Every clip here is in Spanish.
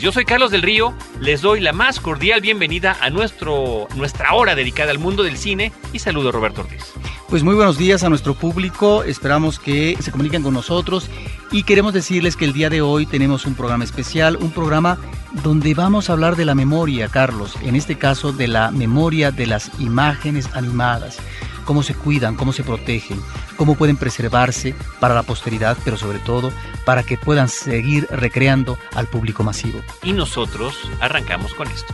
Yo soy Carlos del Río, les doy la más cordial bienvenida a nuestro, nuestra hora dedicada al mundo del cine y saludo a Roberto Ortiz. Pues muy buenos días a nuestro público, esperamos que se comuniquen con nosotros y queremos decirles que el día de hoy tenemos un programa especial, un programa donde vamos a hablar de la memoria, Carlos, en este caso de la memoria de las imágenes animadas cómo se cuidan, cómo se protegen, cómo pueden preservarse para la posteridad, pero sobre todo para que puedan seguir recreando al público masivo. Y nosotros arrancamos con esto.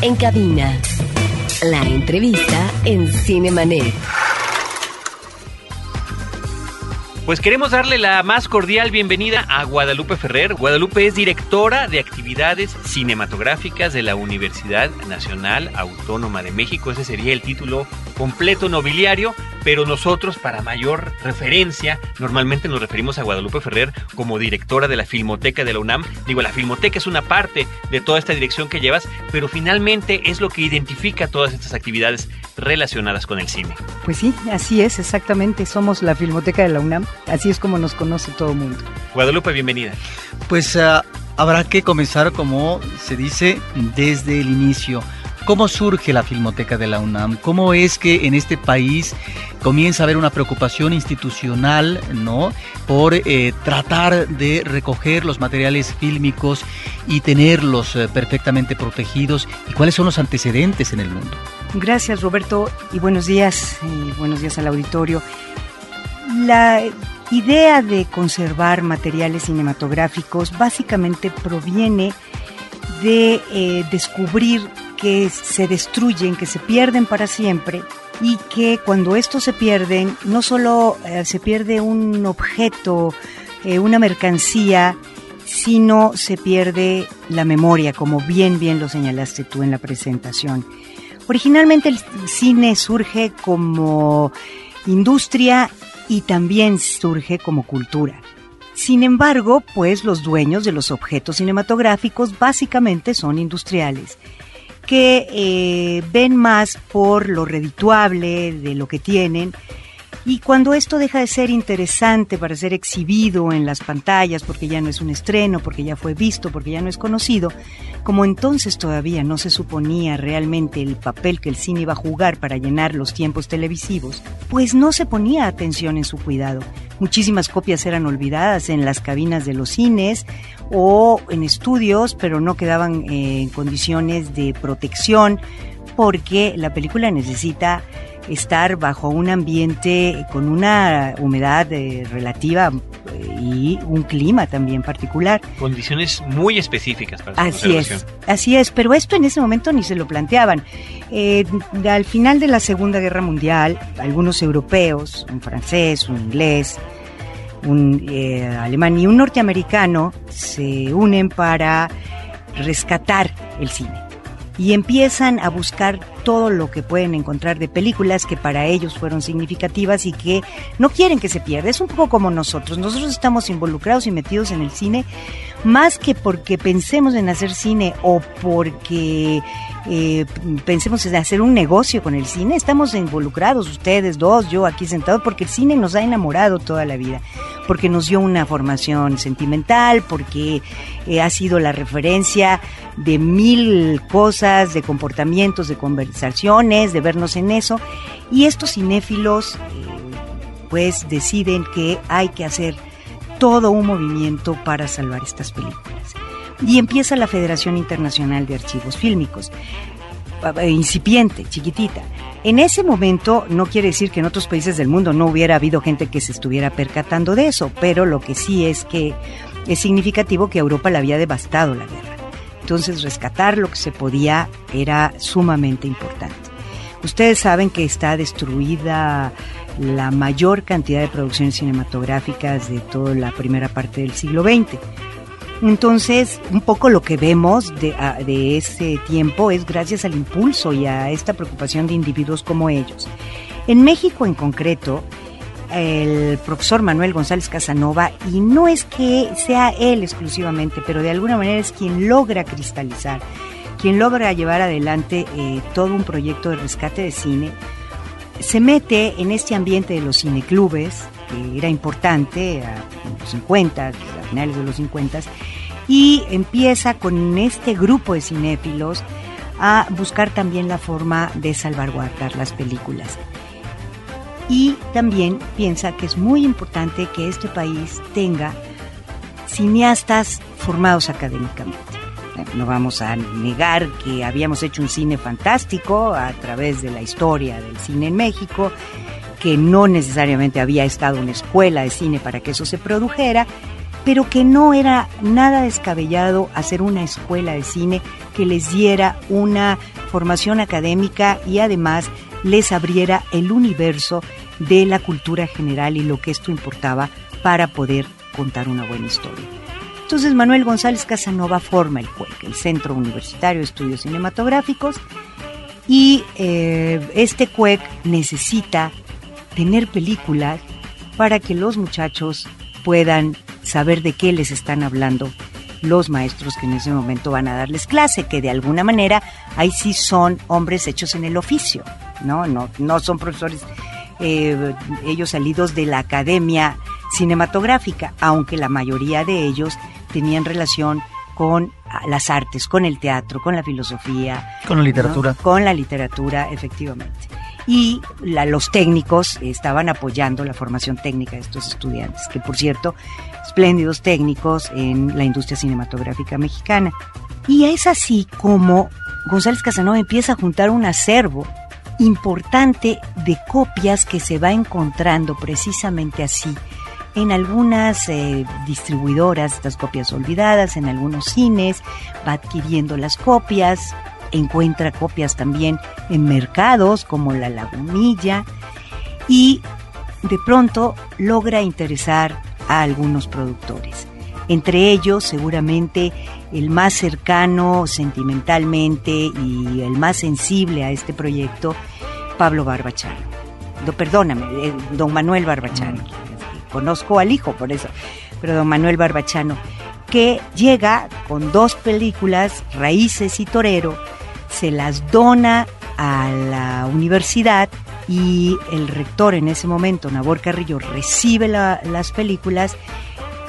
En cabina, la entrevista en Cinemanet. Pues queremos darle la más cordial bienvenida a Guadalupe Ferrer. Guadalupe es directora de actividades cinematográficas de la Universidad Nacional Autónoma de México. Ese sería el título completo nobiliario, pero nosotros para mayor referencia normalmente nos referimos a Guadalupe Ferrer como directora de la Filmoteca de la UNAM. Digo, la Filmoteca es una parte de toda esta dirección que llevas, pero finalmente es lo que identifica todas estas actividades relacionadas con el cine. Pues sí, así es, exactamente. Somos la Filmoteca de la UNAM. Así es como nos conoce todo el mundo. Guadalupe, bienvenida. Pues uh, habrá que comenzar, como se dice, desde el inicio. ¿Cómo surge la Filmoteca de la UNAM? ¿Cómo es que en este país comienza a haber una preocupación institucional, ¿no? Por eh, tratar de recoger los materiales fílmicos y tenerlos eh, perfectamente protegidos. ¿Y cuáles son los antecedentes en el mundo? Gracias, Roberto, y buenos días, y buenos días al auditorio. La idea de conservar materiales cinematográficos básicamente proviene de eh, descubrir que se destruyen, que se pierden para siempre y que cuando estos se pierden, no solo eh, se pierde un objeto, eh, una mercancía, sino se pierde la memoria, como bien, bien lo señalaste tú en la presentación. Originalmente el cine surge como industria y también surge como cultura. Sin embargo, pues los dueños de los objetos cinematográficos básicamente son industriales que eh, ven más por lo redituable de lo que tienen y cuando esto deja de ser interesante para ser exhibido en las pantallas, porque ya no es un estreno, porque ya fue visto, porque ya no es conocido, como entonces todavía no se suponía realmente el papel que el cine iba a jugar para llenar los tiempos televisivos, pues no se ponía atención en su cuidado. Muchísimas copias eran olvidadas en las cabinas de los cines o en estudios, pero no quedaban en condiciones de protección porque la película necesita estar bajo un ambiente con una humedad eh, relativa eh, y un clima también particular. Condiciones muy específicas para Así es, así es, pero esto en ese momento ni se lo planteaban. Eh, al final de la Segunda Guerra Mundial, algunos europeos, un francés, un inglés, un alemán y un norteamericano se unen para rescatar el cine y empiezan a buscar todo lo que pueden encontrar de películas que para ellos fueron significativas y que no quieren que se pierda. Es un poco como nosotros. Nosotros estamos involucrados y metidos en el cine más que porque pensemos en hacer cine o porque eh, pensemos en hacer un negocio con el cine. Estamos involucrados, ustedes dos, yo aquí sentado, porque el cine nos ha enamorado toda la vida, porque nos dio una formación sentimental, porque eh, ha sido la referencia de mil cosas, de comportamientos, de conversaciones, de vernos en eso. Y estos cinéfilos, eh, pues, deciden que hay que hacer todo un movimiento para salvar estas películas y empieza la Federación Internacional de Archivos Fílmicos, incipiente, chiquitita. En ese momento no quiere decir que en otros países del mundo no hubiera habido gente que se estuviera percatando de eso, pero lo que sí es que es significativo que Europa le había devastado la guerra. Entonces rescatar lo que se podía era sumamente importante. Ustedes saben que está destruida la mayor cantidad de producciones cinematográficas de toda la primera parte del siglo XX Entonces, un poco lo que vemos de, de ese tiempo es gracias al impulso y a esta preocupación de individuos como ellos. En México en concreto, el profesor Manuel González Casanova, y no es que sea él exclusivamente, pero de alguna manera es quien logra cristalizar, quien logra llevar adelante eh, todo un proyecto de rescate de cine, se mete en este ambiente de los cineclubes, que era importante a los 50, a finales de los 50, y empieza con este grupo de cinéfilos a buscar también la forma de salvaguardar las películas y también piensa que es muy importante que este país tenga cineastas formados académicamente. No vamos a negar que habíamos hecho un cine fantástico a través de la historia del cine en México, que no necesariamente había estado en escuela de cine para que eso se produjera, pero que no era nada descabellado hacer una escuela de cine que les diera una formación académica y además les abriera el universo de la cultura general y lo que esto importaba para poder contar una buena historia. Entonces Manuel González Casanova forma el CUEC, el Centro Universitario de Estudios Cinematográficos, y eh, este CUEC necesita tener películas para que los muchachos puedan saber de qué les están hablando los maestros que en ese momento van a darles clase, que de alguna manera ahí sí son hombres hechos en el oficio, ¿no? No, no son profesores eh, ellos salidos de la academia cinematográfica, aunque la mayoría de ellos tenían relación con las artes, con el teatro, con la filosofía. Con la literatura. Con la literatura, efectivamente. Y los técnicos estaban apoyando la formación técnica de estos estudiantes, que por cierto, espléndidos técnicos en la industria cinematográfica mexicana. Y es así como González Casanova empieza a juntar un acervo importante de copias que se va encontrando precisamente así en algunas eh, distribuidoras, estas copias olvidadas, en algunos cines, va adquiriendo las copias, encuentra copias también en mercados como la Lagunilla y de pronto logra interesar a algunos productores. Entre ellos, seguramente el más cercano sentimentalmente y el más sensible a este proyecto, Pablo Barbachano. No, perdóname, eh, don Manuel Barbachano. Conozco al hijo por eso, pero don Manuel Barbachano, que llega con dos películas, Raíces y Torero, se las dona a la universidad y el rector en ese momento, Nabor Carrillo, recibe las películas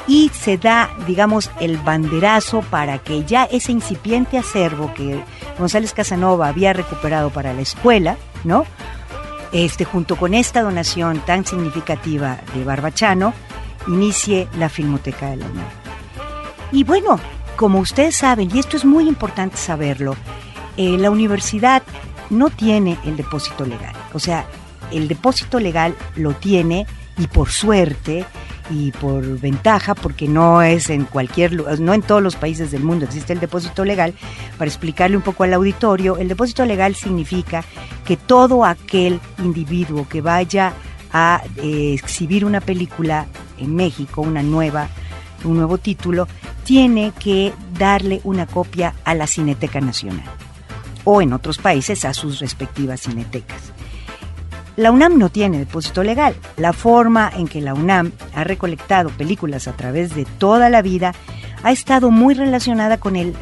y se da, digamos, el banderazo para que ya ese incipiente acervo que González Casanova había recuperado para la escuela, ¿no? Este, junto con esta donación tan significativa de Barbachano, inicie la Filmoteca de la UNAM. Y bueno, como ustedes saben, y esto es muy importante saberlo, eh, la universidad no tiene el depósito legal. O sea, el depósito legal lo tiene y por suerte y por ventaja, porque no es en cualquier no en todos los países del mundo existe el depósito legal, para explicarle un poco al auditorio, el depósito legal significa que todo aquel individuo que vaya a eh, exhibir una película en México, una nueva, un nuevo título, tiene que darle una copia a la Cineteca Nacional o en otros países a sus respectivas cinetecas. La UNAM no tiene depósito legal. La forma en que la UNAM ha recolectado películas a través de toda la vida ha estado muy relacionada con el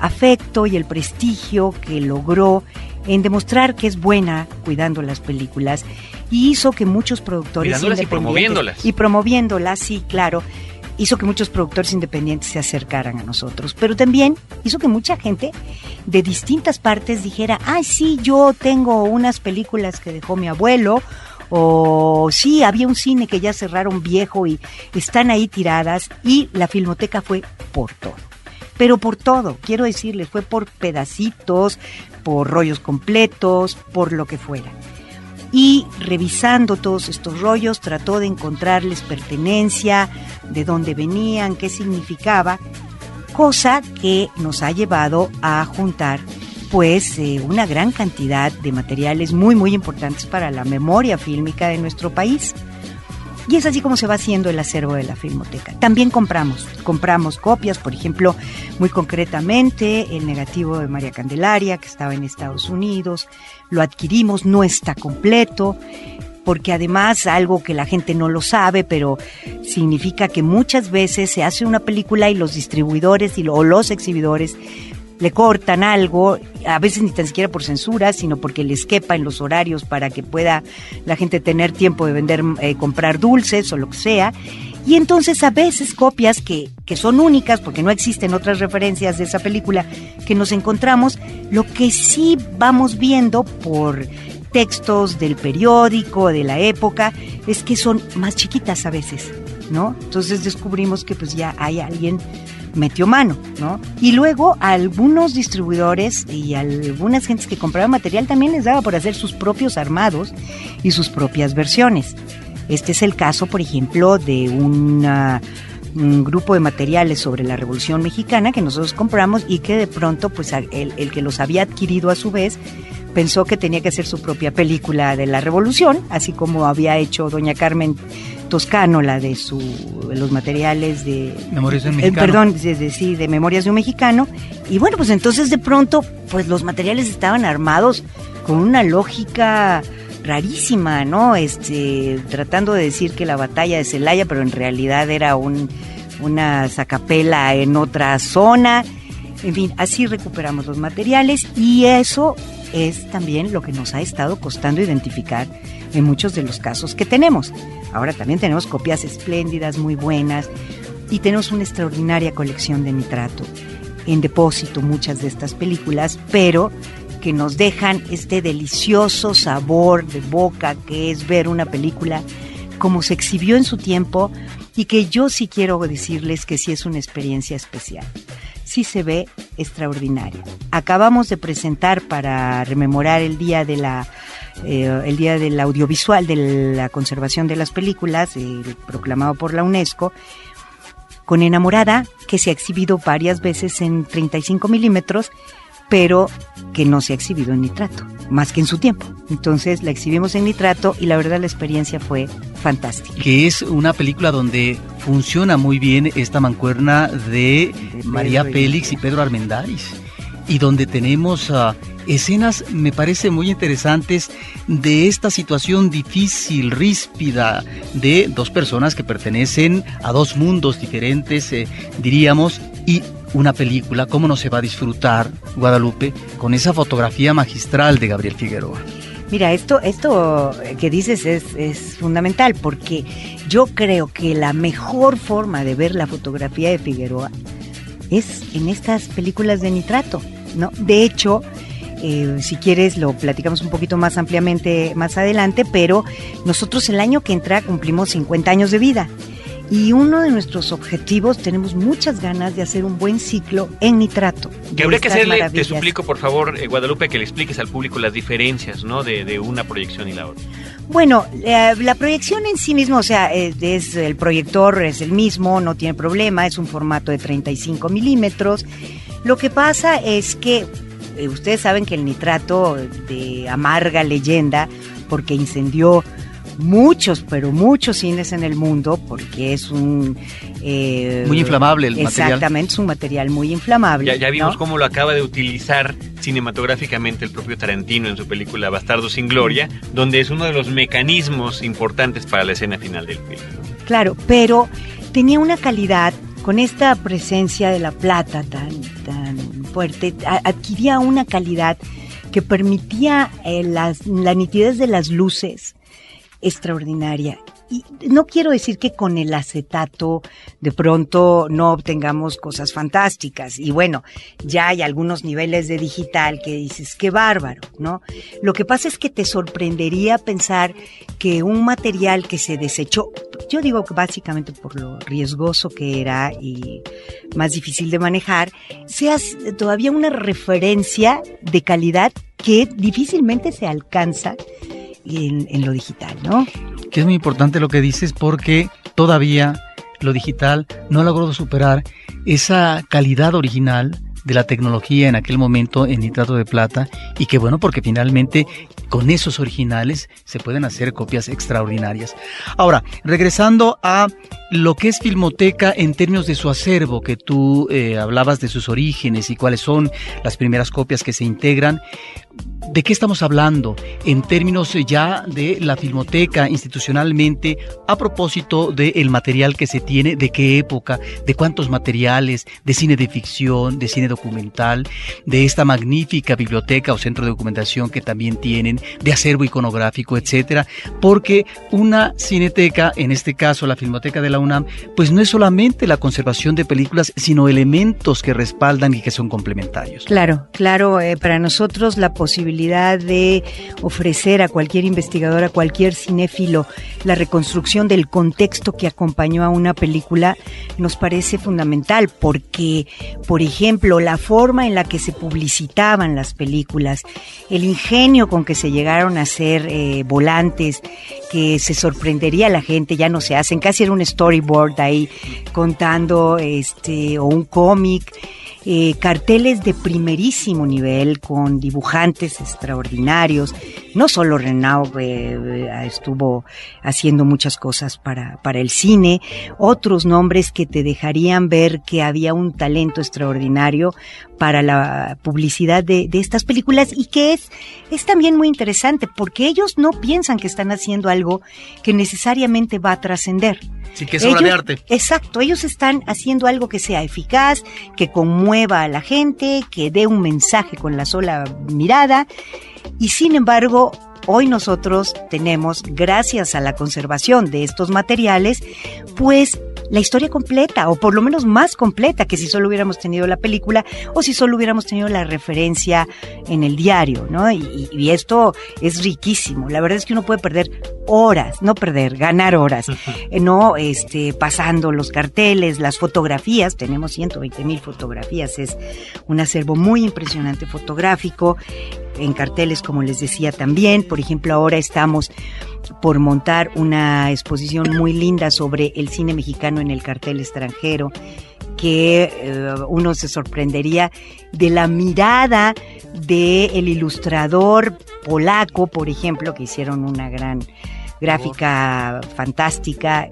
afecto y el prestigio que logró en demostrar que es buena cuidando las películas y hizo que muchos productores y promoviéndolas y promoviéndolas sí claro hizo que muchos productores independientes se acercaran a nosotros, pero también hizo que mucha gente de distintas partes dijera, ay, sí, yo tengo unas películas que dejó mi abuelo, o sí, había un cine que ya cerraron viejo y están ahí tiradas, y la filmoteca fue por todo. Pero por todo, quiero decirles, fue por pedacitos, por rollos completos, por lo que fuera y revisando todos estos rollos trató de encontrarles pertenencia, de dónde venían, qué significaba, cosa que nos ha llevado a juntar pues eh, una gran cantidad de materiales muy muy importantes para la memoria fílmica de nuestro país. Y es así como se va haciendo el acervo de la Filmoteca. También compramos, compramos copias, por ejemplo, muy concretamente el negativo de María Candelaria, que estaba en Estados Unidos, lo adquirimos, no está completo, porque además algo que la gente no lo sabe, pero significa que muchas veces se hace una película y los distribuidores y, o los exhibidores le cortan algo, a veces ni tan siquiera por censura, sino porque les quepa en los horarios para que pueda la gente tener tiempo de vender, eh, comprar dulces o lo que sea. Y entonces a veces copias que, que son únicas, porque no existen otras referencias de esa película que nos encontramos, lo que sí vamos viendo por textos del periódico, de la época, es que son más chiquitas a veces, ¿no? Entonces descubrimos que pues ya hay alguien metió mano, ¿no? Y luego a algunos distribuidores y a algunas gentes que compraban material también les daba por hacer sus propios armados y sus propias versiones. Este es el caso, por ejemplo, de un grupo de materiales sobre la Revolución Mexicana que nosotros compramos y que de pronto, pues el, el que los había adquirido a su vez, pensó que tenía que hacer su propia película de la Revolución, así como había hecho doña Carmen Toscano, la de su, los materiales de... Memorias de un eh, mexicano. perdón, de, de- sí, de Memorias de un Mexicano. Y bueno, pues entonces de pronto, pues los materiales estaban armados con una lógica rarísima, ¿no? Este, tratando de decir que la batalla de Celaya, pero en realidad era un, una zacapela en otra zona. En fin, así recuperamos los materiales y eso es también lo que nos ha estado costando identificar en muchos de los casos que tenemos. Ahora también tenemos copias espléndidas, muy buenas, y tenemos una extraordinaria colección de nitrato en depósito muchas de estas películas, pero que nos dejan este delicioso sabor de boca que es ver una película como se exhibió en su tiempo y que yo sí quiero decirles que sí es una experiencia especial. Sí se ve extraordinaria. Acabamos de presentar para rememorar el día de la eh, el día del audiovisual de la conservación de las películas eh, proclamado por la UNESCO con Enamorada, que se ha exhibido varias veces en 35 milímetros, pero que no se ha exhibido en nitrato, más que en su tiempo. Entonces la exhibimos en nitrato y la verdad la experiencia fue fantástica. que es una película donde funciona muy bien esta mancuerna de De María Félix y Pedro Armendáriz y donde tenemos ah, escenas me parece muy interesantes de esta situación difícil, ríspida de dos personas que pertenecen a dos mundos diferentes, eh, diríamos, y una película, cómo no se va a disfrutar Guadalupe con esa fotografía magistral de Gabriel Figueroa. Mira, esto, esto que dices es, es fundamental porque yo creo que la mejor forma de ver la fotografía de Figueroa es en estas películas de nitrato, ¿no? De hecho, eh, si quieres lo platicamos un poquito más ampliamente más adelante, pero nosotros el año que entra cumplimos 50 años de vida. Y uno de nuestros objetivos, tenemos muchas ganas de hacer un buen ciclo en nitrato. Que habría que hacerle, te maravillas. suplico por favor, eh, Guadalupe, que le expliques al público las diferencias, ¿no? De, de una proyección y la otra. Bueno, la, la proyección en sí mismo, o sea, es, es- el proyector es el mismo, no tiene problema, es un formato de 35 milímetros. Lo que pasa es que eh, ustedes saben que el nitrato de amarga leyenda, porque incendió muchos, pero muchos cines en el mundo, porque es un... eh, Muy inflamable el material. Exactamente, es un material muy inflamable. Ya, ya vimos ¿no? cómo lo acaba de utilizar cinematográficamente el propio Tarantino en su película Bastardo sin Gloria, donde es uno de los mecanismos importantes para la escena final del film. Claro, pero tenía una calidad con esta presencia de la plata tan fuerte, adquiría una calidad que permitía eh, las- la nitidez de las luces extraordinaria. No quiero decir que con el acetato de pronto no obtengamos cosas fantásticas. Y bueno, ya hay algunos niveles de digital que dices, qué bárbaro, ¿no? Lo que pasa es que te sorprendería pensar que un material que se desechó, yo digo que básicamente por lo riesgoso que era y más difícil de manejar, seas todavía una referencia de calidad que difícilmente se alcanza en, en lo digital, ¿no? Que es muy importante lo que dices porque todavía lo digital no logrado superar esa calidad original de la tecnología en aquel momento en nitrato de plata y que bueno porque finalmente con esos originales se pueden hacer copias extraordinarias. Ahora, regresando a lo que es Filmoteca en términos de su acervo, que tú eh, hablabas de sus orígenes y cuáles son las primeras copias que se integran, ¿De qué estamos hablando en términos ya de la filmoteca institucionalmente a propósito del material que se tiene, de qué época, de cuántos materiales, de cine de ficción, de cine documental, de esta magnífica biblioteca o centro de documentación que también tienen, de acervo iconográfico, etcétera? Porque una cineteca, en este caso la filmoteca de la UNAM, pues no es solamente la conservación de películas, sino elementos que respaldan y que son complementarios. Claro, claro, eh, para nosotros la posibilidad de ofrecer a cualquier investigador, a cualquier cinéfilo, la reconstrucción del contexto que acompañó a una película nos parece fundamental porque, por ejemplo, la forma en la que se publicitaban las películas, el ingenio con que se llegaron a hacer eh, volantes, que se sorprendería la gente, ya no se hacen, casi era un storyboard ahí contando este o un cómic eh, carteles de primerísimo nivel con dibujantes extraordinarios. No solo Renaud eh, eh, estuvo haciendo muchas cosas para, para el cine, otros nombres que te dejarían ver que había un talento extraordinario para la publicidad de, de estas películas y que es, es también muy interesante porque ellos no piensan que están haciendo algo que necesariamente va a trascender. Sí, que es obra de arte. Exacto, ellos están haciendo algo que sea eficaz, que conmueva a la gente, que dé un mensaje con la sola mirada. Y sin embargo, hoy nosotros tenemos, gracias a la conservación de estos materiales, pues la historia completa, o por lo menos más completa que si solo hubiéramos tenido la película o si solo hubiéramos tenido la referencia en el diario, ¿no? Y, y esto es riquísimo. La verdad es que uno puede perder horas, no perder, ganar horas, eh, no este, pasando los carteles, las fotografías, tenemos 120 mil fotografías, es un acervo muy impresionante fotográfico, en carteles, como les decía también. Por ejemplo, ahora estamos por montar una exposición muy linda sobre el cine mexicano en el cartel extranjero, que eh, uno se sorprendería de la mirada del el ilustrador polaco, por ejemplo, que hicieron una gran gráfica fantástica,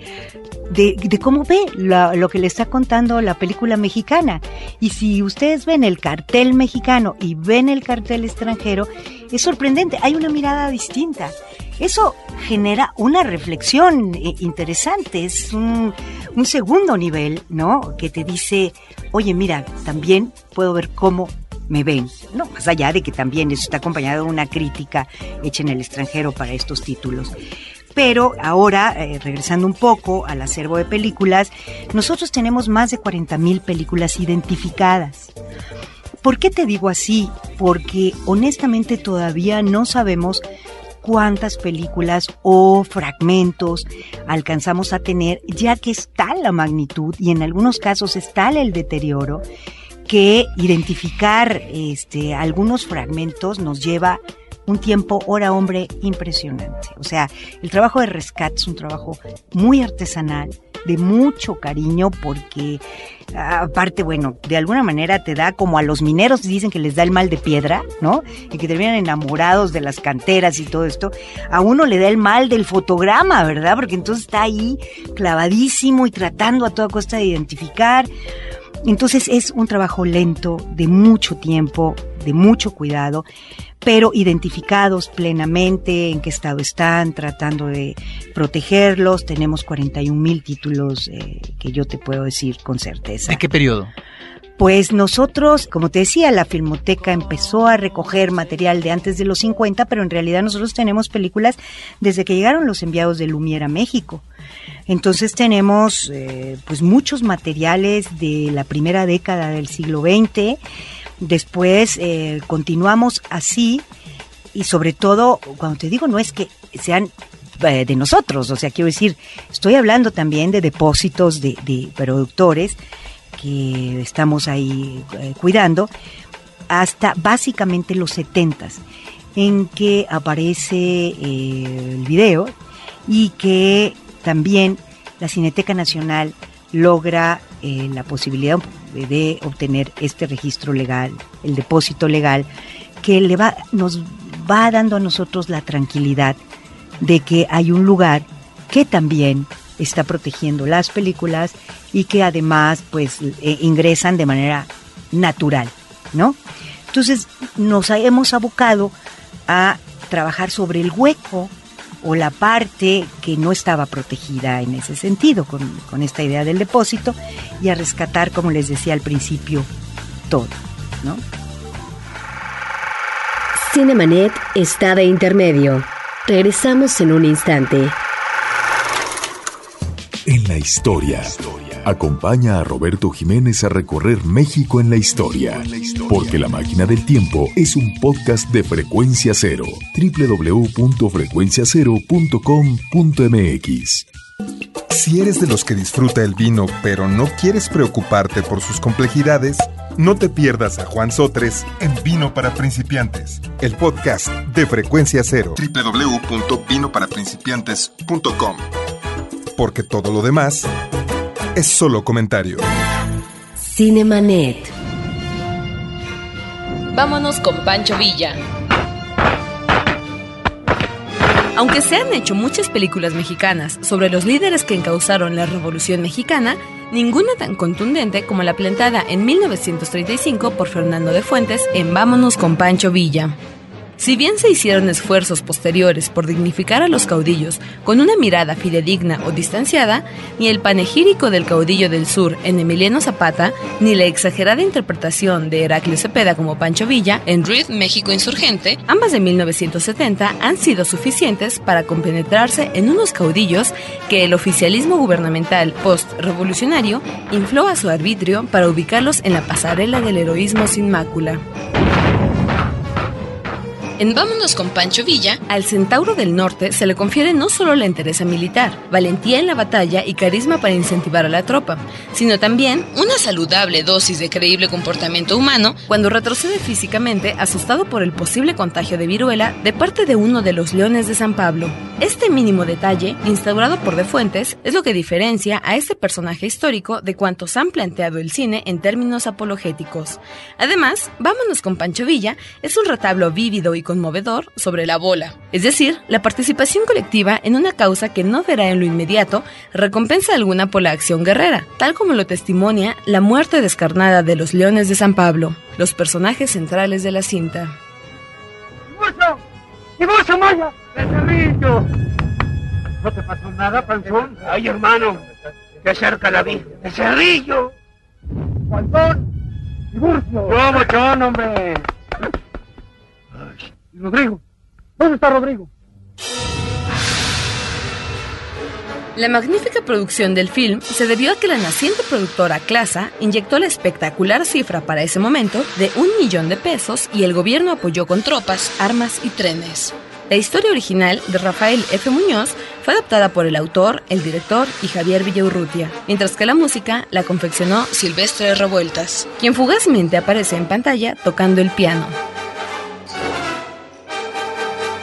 de, cómo ve lo, lo, que le está contando la película mexicana. Y si ustedes ven el cartel mexicano y ven el cartel extranjero, es sorprendente, hay una mirada distinta. Eso genera una reflexión eh, interesante, es un, un segundo nivel, ¿no? Que te dice, oye, mira, también puedo ver cómo me ven. No, más allá de que también eso está acompañado de una crítica hecha en el extranjero para estos títulos. Pero ahora, eh, regresando un poco al acervo de películas, nosotros tenemos más de 40.000 películas identificadas. ¿Por qué te digo así? Porque honestamente todavía no sabemos cuántas películas o fragmentos alcanzamos a tener, ya que está la magnitud y en algunos casos está el deterioro, que identificar este, algunos fragmentos nos lleva un tiempo hora hombre impresionante. O sea, el trabajo de rescate es un trabajo muy artesanal, de mucho cariño, porque aparte, bueno, de alguna manera te da como a los mineros dicen que les da el mal de piedra, ¿no? Y que terminan enamorados de las canteras y todo esto. A uno le da el mal del fotograma, ¿verdad? Porque entonces está ahí clavadísimo y tratando a toda costa de identificar. Entonces es un trabajo lento, de mucho tiempo, de mucho cuidado pero identificados plenamente en qué estado están, tratando de protegerlos. Tenemos 41 mil títulos eh, que yo te puedo decir con certeza. ¿De qué periodo? Pues nosotros, como te decía, la Filmoteca empezó a recoger material de antes de los 50, pero en realidad nosotros tenemos películas desde que llegaron los enviados de Lumière a México. Entonces tenemos eh, pues muchos materiales de la primera década del siglo XX Después eh, continuamos así y sobre todo, cuando te digo, no es que sean eh, de nosotros, o sea, quiero decir, estoy hablando también de depósitos de, productores que estamos ahí eh, cuidando, hasta básicamente los setentas, en que aparece el video y que también la Cineteca Nacional logra la posibilidad de obtener este registro legal, el depósito legal, que le va, nos va dando a nosotros la tranquilidad de que hay un lugar que también está protegiendo las películas y que además pues eh, ingresan de manera natural, ¿no? Entonces nos hemos abocado a trabajar sobre el hueco o la parte que no estaba protegida en ese sentido, con, con esta idea del depósito, y a rescatar, como les decía al principio, todo, ¿no? Cinemanet está de intermedio. Regresamos en un instante. En la historia. Acompaña a Roberto Jiménez a recorrer México en la historia. Porque La Máquina del Tiempo es un podcast de frecuencia cero. www.frecuenciacero.com.mx. Si eres de los que disfruta el vino pero no quieres preocuparte por sus complejidades, no te pierdas a Juan Sotres en Vino para Principiantes, el podcast de Frecuencia Cero. www.vinoparaprincipiantes.com Porque todo lo demás es solo comentario. Cinemanet. Vámonos con Pancho Villa. Aunque se han hecho muchas películas mexicanas sobre los líderes que encauzaron la Revolución Mexicana, ninguna tan contundente como la plantada en 1935 por Fernando de Fuentes en Vámonos con Pancho Villa. Si bien se hicieron esfuerzos posteriores por dignificar a los caudillos con una mirada fidedigna o distanciada, ni el panegírico del caudillo del sur en Emiliano Zapata, ni la exagerada interpretación de Heraclio Cepeda como Pancho Villa en Ruiz México Insurgente, ambas de 1970, han sido suficientes para compenetrarse en unos caudillos que el oficialismo gubernamental post-revolucionario infló a su arbitrio para ubicarlos en la pasarela del heroísmo sin mácula. En Vámonos con Pancho Villa, al Centauro del Norte se le confiere no solo la entereza militar, valentía en la batalla y carisma para incentivar a la tropa, sino también una saludable dosis de creíble comportamiento humano cuando retrocede físicamente asustado por el posible contagio de viruela de parte de uno de los leones de San Pablo. Este mínimo detalle, instaurado por De Fuentes, es lo que diferencia a este personaje histórico de cuantos han planteado el cine en términos apologéticos. Además, Vámonos con Pancho Villa es un retablo vívido y conmovedor sobre la bola, es decir, la participación colectiva en una causa que no verá en lo inmediato recompensa alguna por la acción guerrera, tal como lo testimonia la muerte descarnada de los leones de San Pablo, los personajes centrales de la cinta. ¡Tiburcio Maya! ¡El cerrillo! ¿No te pasó nada, Panzón? Ay, hermano, que cerca la vi. ¡El cerrillo! ¡Panzón! ¡Tiburcio! ¡Yo, mochón, hombre! ¿Y Rodrigo? ¿Dónde está Rodrigo? La magnífica producción del film se debió a que la naciente productora Clasa inyectó la espectacular cifra para ese momento de un millón de pesos y el gobierno apoyó con tropas, armas y trenes. La historia original de Rafael F. Muñoz fue adaptada por el autor, el director y Javier Villaurrutia, mientras que la música la confeccionó Silvestre Revueltas, quien fugazmente aparece en pantalla tocando el piano.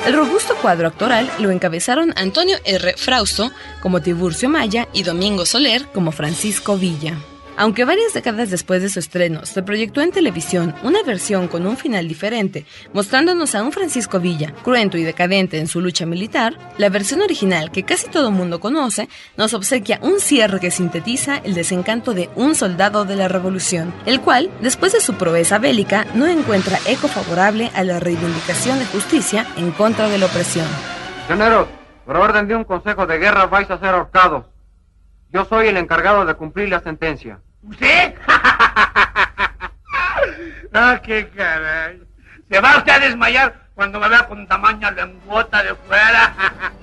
El robusto cuadro actoral lo encabezaron Antonio R. Frausto como Tiburcio Maya y Domingo Soler como Francisco Villa. Aunque varias décadas después de su estreno se proyectó en televisión una versión con un final diferente, mostrándonos a un Francisco Villa cruento y decadente en su lucha militar, la versión original que casi todo mundo conoce nos obsequia un cierre que sintetiza el desencanto de un soldado de la revolución, el cual, después de su proeza bélica, no encuentra eco favorable a la reivindicación de justicia en contra de la opresión. Por orden de un consejo de guerra vais a ser ahorcados. Yo soy el encargado de cumplir la sentencia. ¿Usted? ah, qué caray. Se va usted a desmayar cuando me vea con tamaña lengüota de fuera.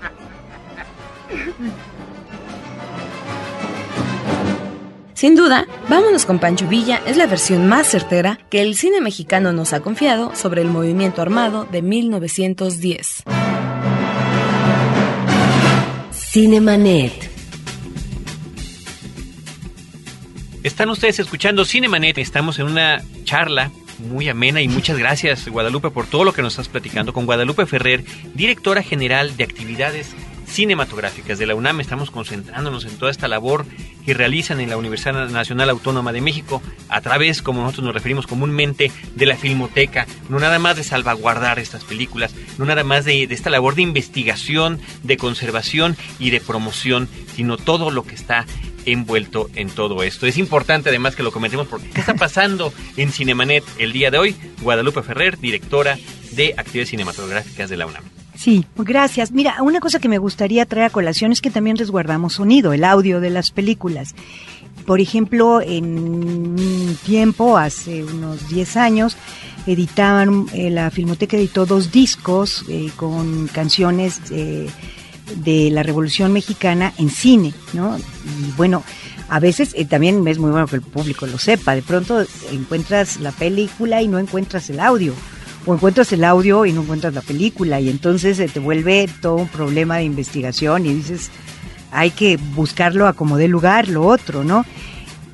Sin duda, Vámonos con Pancho Villa es la versión más certera que el cine mexicano nos ha confiado sobre el movimiento armado de 1910. Cinemanet. Están ustedes escuchando Cinemanet. Estamos en una charla muy amena y muchas gracias Guadalupe por todo lo que nos estás platicando con Guadalupe Ferrer, directora general de actividades cinematográficas de la UNAM. Estamos concentrándonos en toda esta labor que realizan en la Universidad Nacional Autónoma de México a través, como nosotros nos referimos comúnmente, de la filmoteca, no nada más de salvaguardar estas películas, no nada más de, esta labor de investigación, de conservación y de promoción, sino todo lo que está envuelto en todo esto. Es importante además que lo comentemos porque ¿qué está pasando en Cinemanet el día de hoy? Guadalupe Ferrer, directora de actividades cinematográficas de la UNAM. Sí, gracias. Mira, una cosa que me gustaría traer a colación es que también resguardamos sonido, el audio de las películas. Por ejemplo, en un tiempo, hace unos 10 años, editaban, eh, la Filmoteca editó dos discos eh, con canciones eh, de la Revolución Mexicana en cine, ¿no? Y bueno, a veces también es muy bueno que el público lo sepa. De pronto encuentras la película y no encuentras el audio o encuentras el audio y no encuentras la película y entonces se te vuelve todo un problema de investigación y dices, hay que buscarlo a como dé lugar, lo otro, ¿no?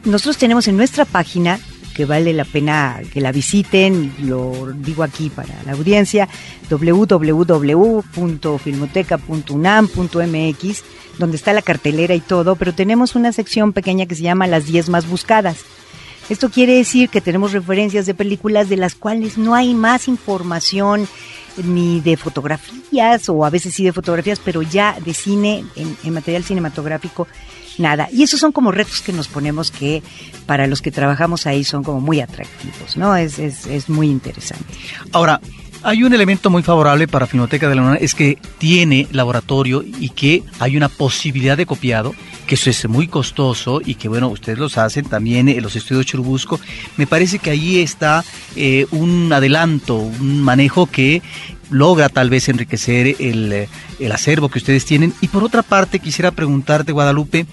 Nosotros tenemos en nuestra página, que vale la pena que la visiten, lo digo aquí para la audiencia, www.filmoteca.unam.mx, donde está la cartelera y todo, pero tenemos una sección pequeña que se llama Las 10 más buscadas. Esto quiere decir que tenemos referencias de películas de las cuales no hay más información ni de fotografías o a veces sí de fotografías, pero ya de cine, en, material cinematográfico, nada. Y esos son como retos que nos ponemos que para los que trabajamos ahí son como muy atractivos, ¿no? Es, es, es muy interesante. Ahora, hay un elemento muy favorable para Filmoteca de la UNAM, es que tiene laboratorio y que hay una posibilidad de copiado, que eso es muy costoso y que bueno, ustedes los hacen también en los estudios Churubusco. Me parece que ahí está eh, un adelanto, un manejo que logra tal vez enriquecer el, el, acervo que ustedes tienen. Y por otra parte, quisiera preguntarte, Guadalupe,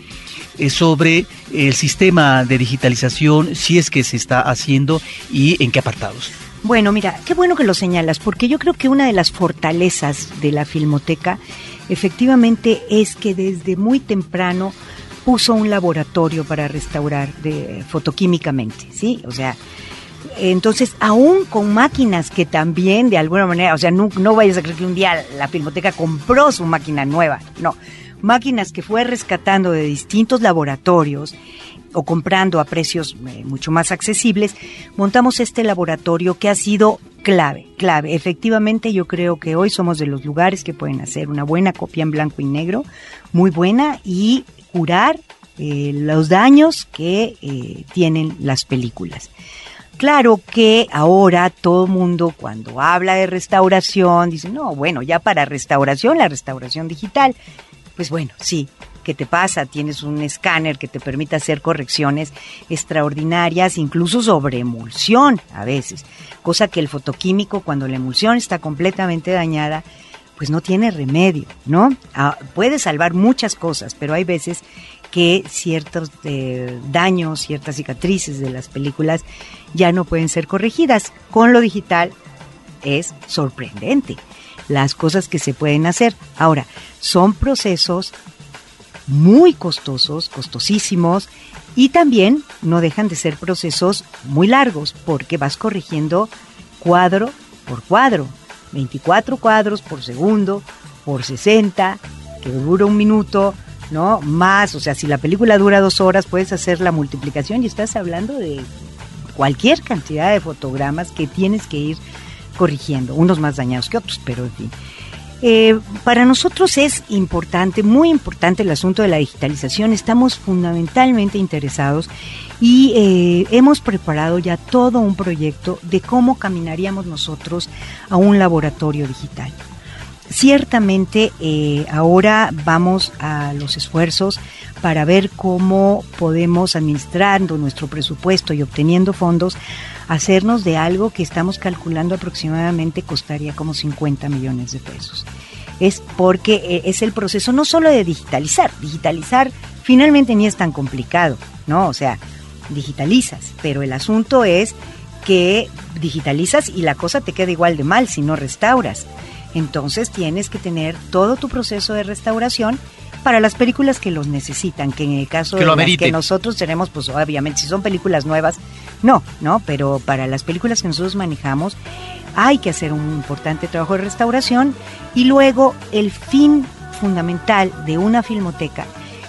eh, sobre el sistema de digitalización, si es que se está haciendo y en qué apartados. Bueno, mira, qué bueno que lo señalas, porque yo creo que una de las fortalezas de la Filmoteca efectivamente es que desde muy temprano puso un laboratorio para restaurar de, fotoquímicamente, ¿sí? O sea, entonces, aún con máquinas que también de alguna manera, o sea, no, no vayas a creer que un día la Filmoteca compró su máquina nueva, no, máquinas que fue rescatando de distintos laboratorios o comprando a precios eh, mucho más accesibles, montamos este laboratorio que ha sido clave, clave. Efectivamente, yo creo que hoy somos de los lugares que pueden hacer una buena copia en blanco y negro, muy buena, y curar eh, los daños que eh, tienen las películas. Claro que ahora todo mundo cuando habla de restauración dice, no, bueno, ya para restauración, la restauración digital. Pues bueno, sí, ¿qué te pasa? Tienes un escáner que te permite hacer correcciones extraordinarias, incluso sobre emulsión a veces, cosa que el fotoquímico cuando la emulsión está completamente dañada, pues no tiene remedio, ¿no? Ah, puede salvar muchas cosas, pero hay veces que ciertos eh, daños, ciertas cicatrices de las películas ya no pueden ser corregidas. Con lo digital es sorprendente las cosas que se pueden hacer. Ahora, son procesos muy costosos, costosísimos, y también no dejan de ser procesos muy largos, porque vas corrigiendo cuadro por cuadro, 24 cuadros por segundo, por 60, que dura un minuto, ¿no? Más, o sea, si la película dura dos horas, puedes hacer la multiplicación y estás hablando de cualquier cantidad de fotogramas que tienes que ir corrigiendo, unos más dañados que otros, pero en fin. Eh, para nosotros es importante, muy importante el asunto de la digitalización. Estamos fundamentalmente interesados y eh, hemos preparado ya todo un proyecto de cómo caminaríamos nosotros a un laboratorio digital. Ciertamente eh, ahora vamos a los esfuerzos para ver cómo podemos, administrando nuestro presupuesto y obteniendo fondos, hacernos de algo que estamos calculando aproximadamente costaría como 50 millones de pesos. Es porque eh, es el proceso no solo de digitalizar, digitalizar finalmente ni es tan complicado, ¿no? O sea, digitalizas, pero el asunto es que digitalizas y la cosa te queda igual de mal si no restauras. Entonces tienes que tener todo tu proceso de restauración para las películas que los necesitan, que en el caso de las que nosotros tenemos, pues obviamente si son películas nuevas, no, no, pero para las películas que nosotros manejamos hay que hacer un importante trabajo de restauración. Y luego el fin fundamental de una filmoteca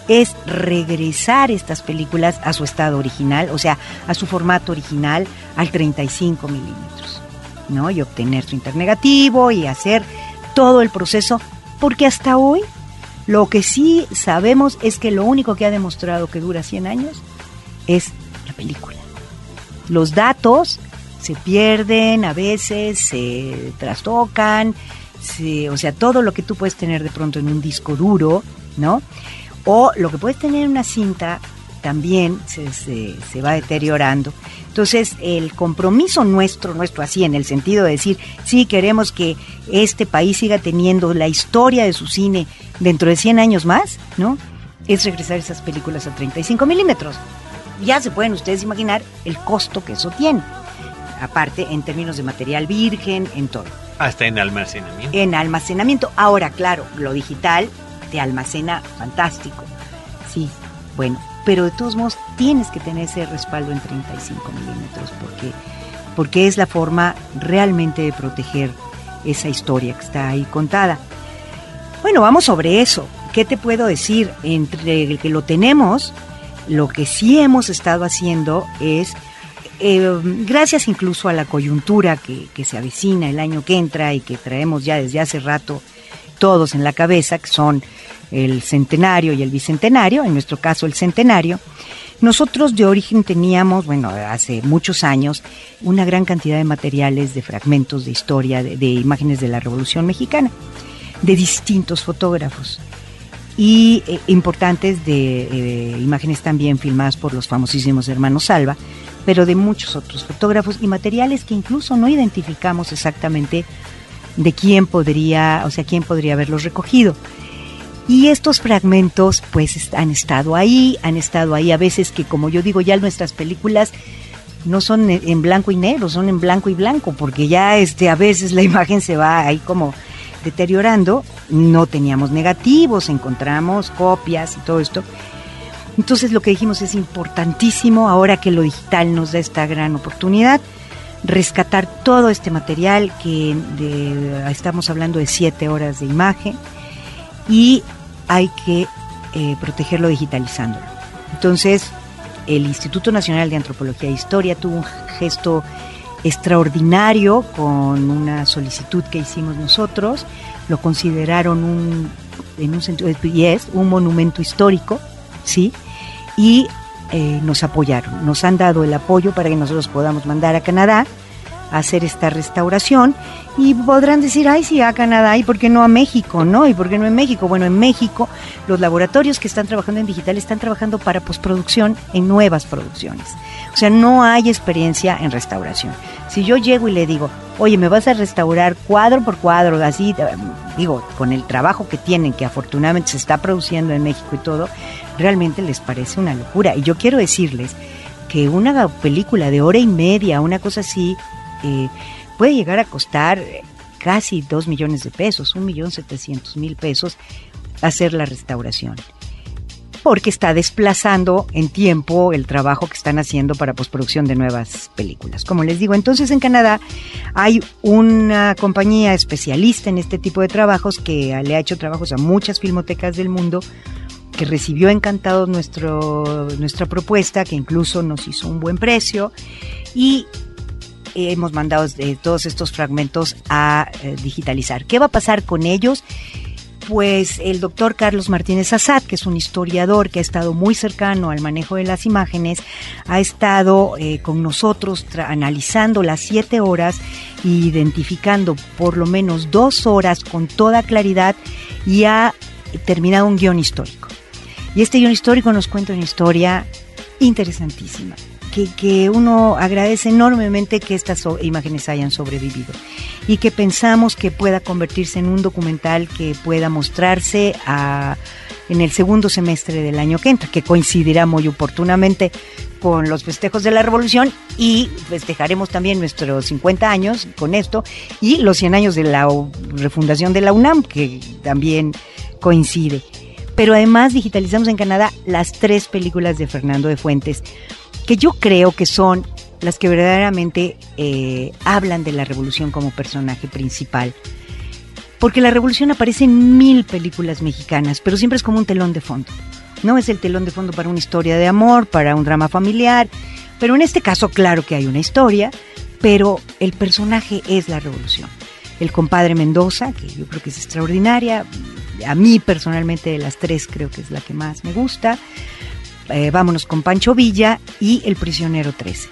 es regresar estas películas a su estado original, o sea, a su formato original, al 35 milímetros, ¿no? Y obtener su internegativo y hacer todo el proceso, porque hasta hoy lo que sí sabemos es que lo único que ha demostrado que dura 100 años es la película. Los datos se pierden a veces, se trastocan, o sea, todo lo que tú puedes tener de pronto en un disco duro, ¿no? O lo que puedes tener en una cinta también se, se, va deteriorando. Entonces, el compromiso nuestro, nuestro así, en el sentido de decir, sí, queremos que este país siga teniendo la historia de su cine dentro de 100 años más, ¿no? Es regresar esas películas a 35 milímetros. Ya se pueden ustedes imaginar el costo que eso tiene. Aparte, en términos de material virgen, en todo. Hasta en almacenamiento. En almacenamiento. Ahora, claro, lo digital te almacena fantástico. Sí, bueno, pero de todos modos tienes que tener ese respaldo en 35 milímetros porque, porque es la forma realmente de proteger esa historia que está ahí contada. Bueno, vamos sobre eso. ¿Qué te puedo decir? Entre el que lo tenemos, lo que sí hemos estado haciendo es, eh, gracias incluso a la coyuntura que, que se avecina el año que entra y que traemos ya desde hace rato todos en la cabeza, que son el centenario y el bicentenario, en nuestro caso el centenario, nosotros de origen teníamos, bueno, hace muchos años, una gran cantidad de materiales, de fragmentos de historia, de, imágenes de la Revolución Mexicana, de distintos fotógrafos y eh, importantes de eh, imágenes también filmadas por los famosísimos hermanos Salva, pero de muchos otros fotógrafos y materiales que incluso no identificamos exactamente de quién podría, o sea, quién podría haberlos recogido. Y estos fragmentos pues han estado ahí, han estado ahí a veces que como yo digo ya nuestras películas no son en blanco y negro, son en blanco y blanco, porque ya este a veces la imagen se va ahí como deteriorando, no teníamos negativos, encontramos copias y todo esto. Entonces lo que dijimos es importantísimo ahora que lo digital nos da esta gran oportunidad rescatar todo este material que estamos hablando de siete horas de imagen y hay que eh, protegerlo digitalizándolo. Entonces, el Instituto Nacional de Antropología e Historia tuvo un gesto extraordinario con una solicitud que hicimos nosotros, lo consideraron un, en un sentido, y es un monumento histórico, ¿sí? Y eh, nos apoyaron, nos han dado el apoyo para que nosotros podamos mandar a Canadá hacer esta restauración y podrán decir, ay, sí, a Canadá, ¿y por qué no a México? ¿No? ¿Y por qué no en México? Bueno, en México los laboratorios que están trabajando en digital están trabajando para postproducción en nuevas producciones. O sea, no hay experiencia en restauración. Si yo llego y le digo, oye, me vas a restaurar cuadro por cuadro, así, digo, con el trabajo que tienen, que afortunadamente se está produciendo en México y todo, realmente les parece una locura. Y yo quiero decirles que una película de hora y media, una cosa así, eh, puede llegar a costar casi 2 millones de pesos, un millón setecientos mil pesos hacer la restauración. Porque está desplazando en tiempo el trabajo que están haciendo para postproducción de nuevas películas. Como les digo, entonces en Canadá hay una compañía especialista en este tipo de trabajos que le ha hecho trabajos a muchas filmotecas del mundo que recibió encantado nuestro, nuestra propuesta, que incluso nos hizo un buen precio y hemos mandado todos estos fragmentos a eh, digitalizar. ¿Qué va a pasar con ellos? Pues el doctor Carlos Martínez Azad, que es un historiador que ha estado muy cercano al manejo de las imágenes, ha estado eh, con nosotros analizando las siete horas e identificando por lo menos dos horas con toda claridad y ha terminado un guion histórico. Y este guion histórico nos cuenta una historia interesantísima que, uno agradece enormemente que estas imágenes hayan sobrevivido y que pensamos que pueda convertirse en un documental que pueda mostrarse en el segundo semestre del año que entra, que coincidirá muy oportunamente con los festejos de la Revolución y festejaremos también nuestros 50 años con esto y los 100 años de la refundación de la UNAM, que también coincide. Pero además digitalizamos en Canadá las tres películas de Fernando de Fuentes, que yo creo que son las que verdaderamente eh, hablan de la revolución como personaje principal. porque la revolución aparece en mil películas mexicanas, pero siempre es como un telón de fondo. No es el telón de fondo para una historia de amor, para un drama familiar, pero en este caso claro que hay una historia, pero el personaje es la revolución. El compadre Mendoza, que yo creo que es extraordinaria, a mí personalmente de las tres creo que es la que más me gusta. Eh, vámonos con Pancho Villa y El prisionero 13.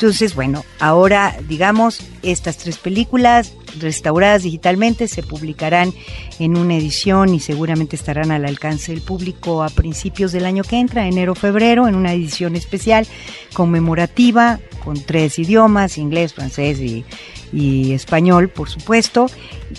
Entonces, bueno, ahora digamos, estas tres películas restauradas digitalmente se publicarán en una edición y seguramente estarán al alcance del público a principios del año que entra, enero febrero, en una edición especial conmemorativa con tres idiomas, inglés, francés y, y español, por supuesto,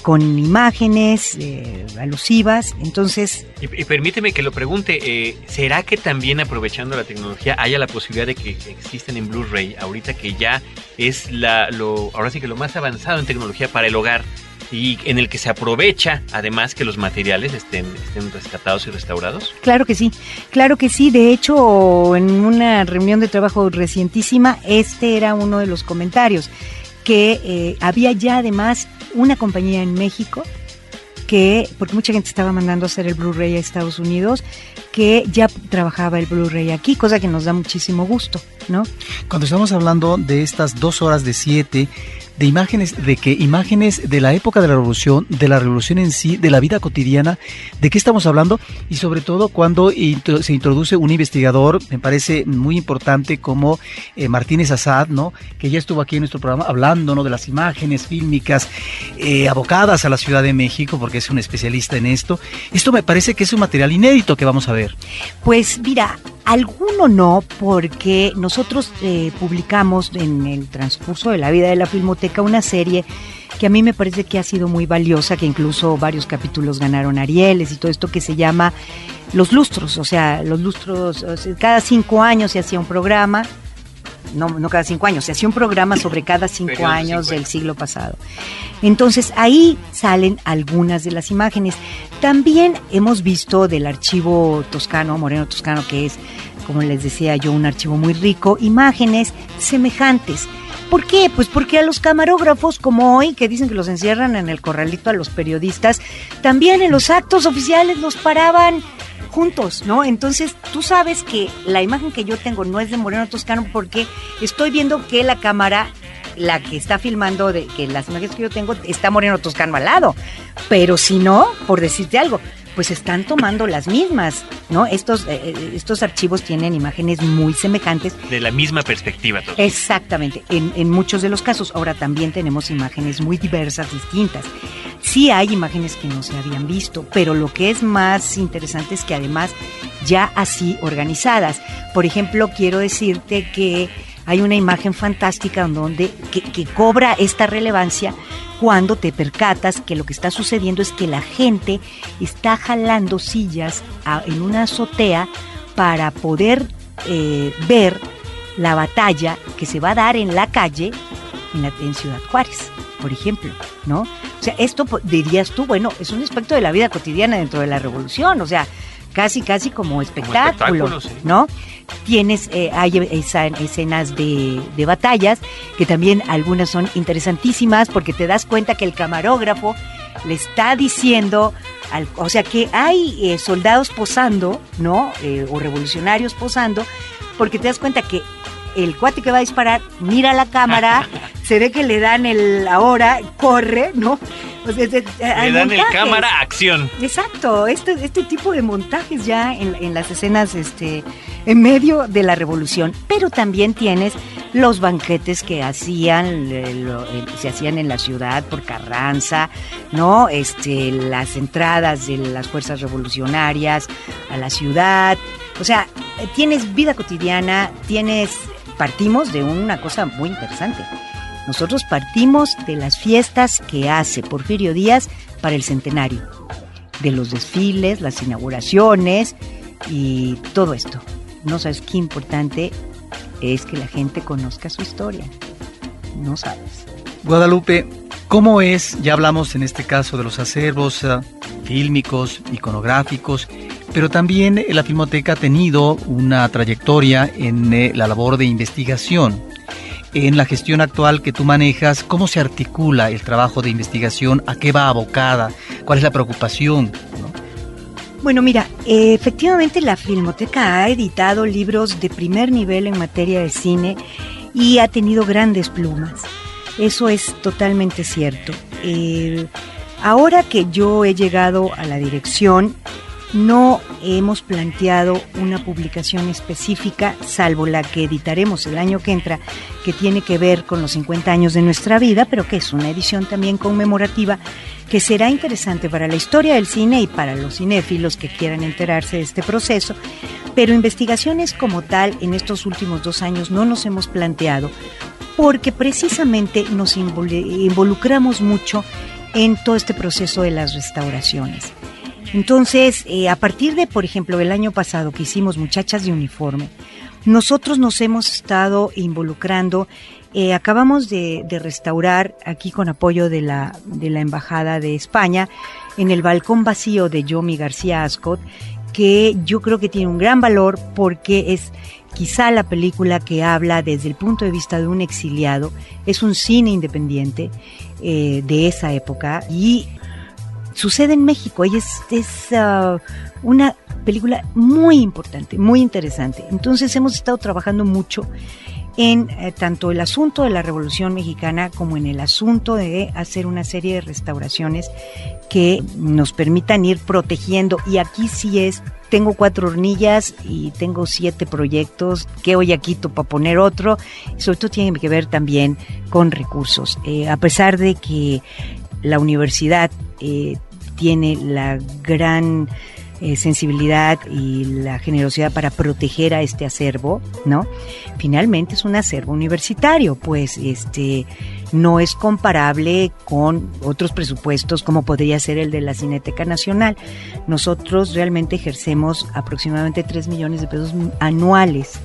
con imágenes eh, alusivas. Entonces. Y, permíteme que lo pregunte, eh, ¿será que también aprovechando la tecnología haya la posibilidad de que existen en Blu-ray, ahorita que ya es la, lo, ahora sí que lo más avanzado en tecnología para el hogar? y en el que se aprovecha además que los materiales estén, estén rescatados y restaurados? Claro que sí, claro que sí. De hecho, en una reunión de trabajo recientísima, este era uno de los comentarios que eh, había ya además una compañía en México que, porque mucha gente estaba mandando a hacer el Blu-ray a Estados Unidos, que ya trabajaba el Blu-ray aquí, cosa que nos da muchísimo gusto, ¿no? Cuando estamos hablando de estas dos horas de siete, de imágenes, de que imágenes de la época de la revolución, de la revolución en sí, de la vida cotidiana, de qué estamos hablando y sobre todo cuando se introduce un investigador, me parece muy importante como eh, Martínez Assad, ¿no? Que ya estuvo aquí en nuestro programa hablando, ¿no? De las imágenes fílmicas eh, abocadas a la Ciudad de México, porque es un especialista en esto. Esto me parece que es un material inédito que vamos a ver. Pues mira, Alguno no, porque nosotros eh, publicamos en el transcurso de la vida de la Filmoteca una serie que a mí me parece que ha sido muy valiosa, que incluso varios capítulos ganaron Arieles y todo esto que se llama Los Lustros, o sea, los lustros, cada cinco años se hacía un programa no, no cada cinco años, se hacía un programa sobre cada cinco años del siglo pasado. Entonces ahí salen algunas de las imágenes. También hemos visto del archivo toscano, Moreno Toscano, que es, como les decía yo, un archivo muy rico, imágenes semejantes. ¿Por qué? Pues porque a los camarógrafos, como hoy, que dicen que los encierran en el corralito a los periodistas, también en los actos oficiales los paraban juntos, ¿no? Entonces tú sabes que la imagen que yo tengo no es de Moreno Toscano porque estoy viendo que la cámara la que está filmando de que las imágenes que yo tengo está Moreno Toscano al lado. Pero si no, por decirte algo, pues están tomando las mismas, ¿no? Estos, eh, eh, estos archivos tienen imágenes muy semejantes. De la misma perspectiva. Todos. Exactamente, en, en muchos de los casos. Ahora también tenemos imágenes muy diversas, distintas. Sí hay imágenes que no se habían visto, pero lo que es más interesante es que además ya así organizadas. Por ejemplo, quiero decirte que hay una imagen fantástica donde que, cobra esta relevancia cuando te percatas que lo que está sucediendo es que la gente está jalando sillas en una azotea para poder eh, ver la batalla que se va a dar en la calle en, en Ciudad Juárez, por ejemplo, ¿no? O sea, esto dirías tú, bueno, es un aspecto de la vida cotidiana dentro de la revolución, o sea, casi, casi como espectáculo, ¿no? Tienes, eh, hay escenas de, de batallas que también algunas son interesantísimas porque te das cuenta que el camarógrafo le está diciendo, al, o sea, que hay eh, soldados posando, ¿no? Eh, o revolucionarios posando, porque te das cuenta que el cuate que va a disparar mira la cámara, se ve que le dan el ahora, corre, ¿no? le dan el cámara acción. Exacto, este, este tipo de montajes ya en, las escenas este, en medio de la revolución. Pero también tienes los banquetes que hacían, se hacían en la ciudad por Carranza, ¿no? Este, las entradas de las fuerzas revolucionarias a la ciudad. O sea, tienes vida cotidiana, tienes partimos de una cosa muy interesante. Nosotros partimos de las fiestas que hace Porfirio Díaz para el centenario, de los desfiles, las inauguraciones y todo esto. No sabes qué importante es que la gente conozca su historia. No sabes. Guadalupe, ¿cómo es? Ya hablamos en este caso de los acervos uh, fílmicos, iconográficos, pero también eh, la Filmoteca ha tenido una trayectoria en eh, la labor de investigación. en la gestión actual que tú manejas, ¿cómo se articula el trabajo de investigación? ¿A qué va abocada? ¿Cuál es la preocupación? Bueno, mira, eh, efectivamente la Filmoteca ha editado libros de primer nivel en materia de cine y ha tenido grandes plumas. Eso es totalmente cierto. Ahora que yo he llegado a la dirección, no hemos planteado una publicación específica, salvo la que editaremos el año que entra, que tiene que ver con los 50 años de nuestra vida, pero que es una edición también conmemorativa, que será interesante para la historia del cine y para los cinéfilos que quieran enterarse de este proceso. Pero investigaciones como tal en estos últimos dos años no nos hemos planteado, porque precisamente nos involucramos mucho en todo este proceso de las restauraciones. Entonces, eh, a partir de, por ejemplo, el año pasado que hicimos Muchachas de Uniforme, nosotros nos hemos estado involucrando. Eh, acabamos de, restaurar aquí con apoyo de la, de la Embajada de España en el balcón vacío de Yomi García Ascot, que yo creo que tiene un gran valor porque es quizá la película que habla desde el punto de vista de un exiliado. Es un cine independiente eh, de esa época y sucede en México y es, ah, una película muy importante, muy interesante. Entonces hemos estado trabajando mucho en eh, tanto el asunto de la Revolución Mexicana como en el asunto de hacer una serie de restauraciones que nos permitan ir protegiendo. Y aquí sí es, tengo cuatro hornillas y tengo siete proyectos que hoy aquí para poner otro. sobre todo tiene que ver también con recursos. Eh, a pesar de que la universidad eh, tiene la gran eh, sensibilidad y la generosidad para proteger a este acervo, ¿no? Finalmente es un acervo universitario, pues este no es comparable con otros presupuestos como podría ser el de la Cineteca Nacional. Nosotros realmente ejercemos aproximadamente 3 millones de pesos anuales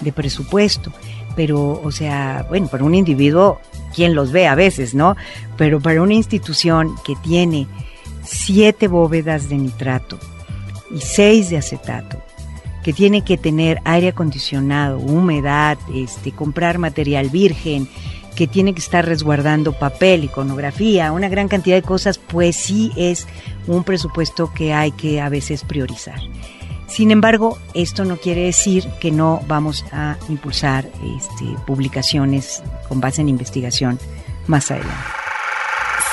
de presupuesto pero, o sea, bueno, para un individuo, quien los ve a veces, ¿no? Pero para una institución que tiene siete bóvedas de nitrato y seis de acetato, que tiene que tener aire acondicionado, humedad, este, comprar material virgen, que tiene que estar resguardando papel, iconografía, una gran cantidad de cosas, pues sí es un presupuesto que hay que a veces priorizar. Sin embargo, esto no quiere decir que no vamos a impulsar este, publicaciones con base en investigación más adelante.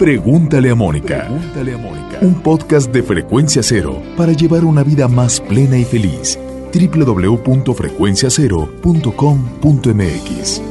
pregúntale a Mónica. Pregúntale a Mónica. Un podcast de frecuencia cero para llevar una vida más plena y feliz. www.frecuenciacero.com.mx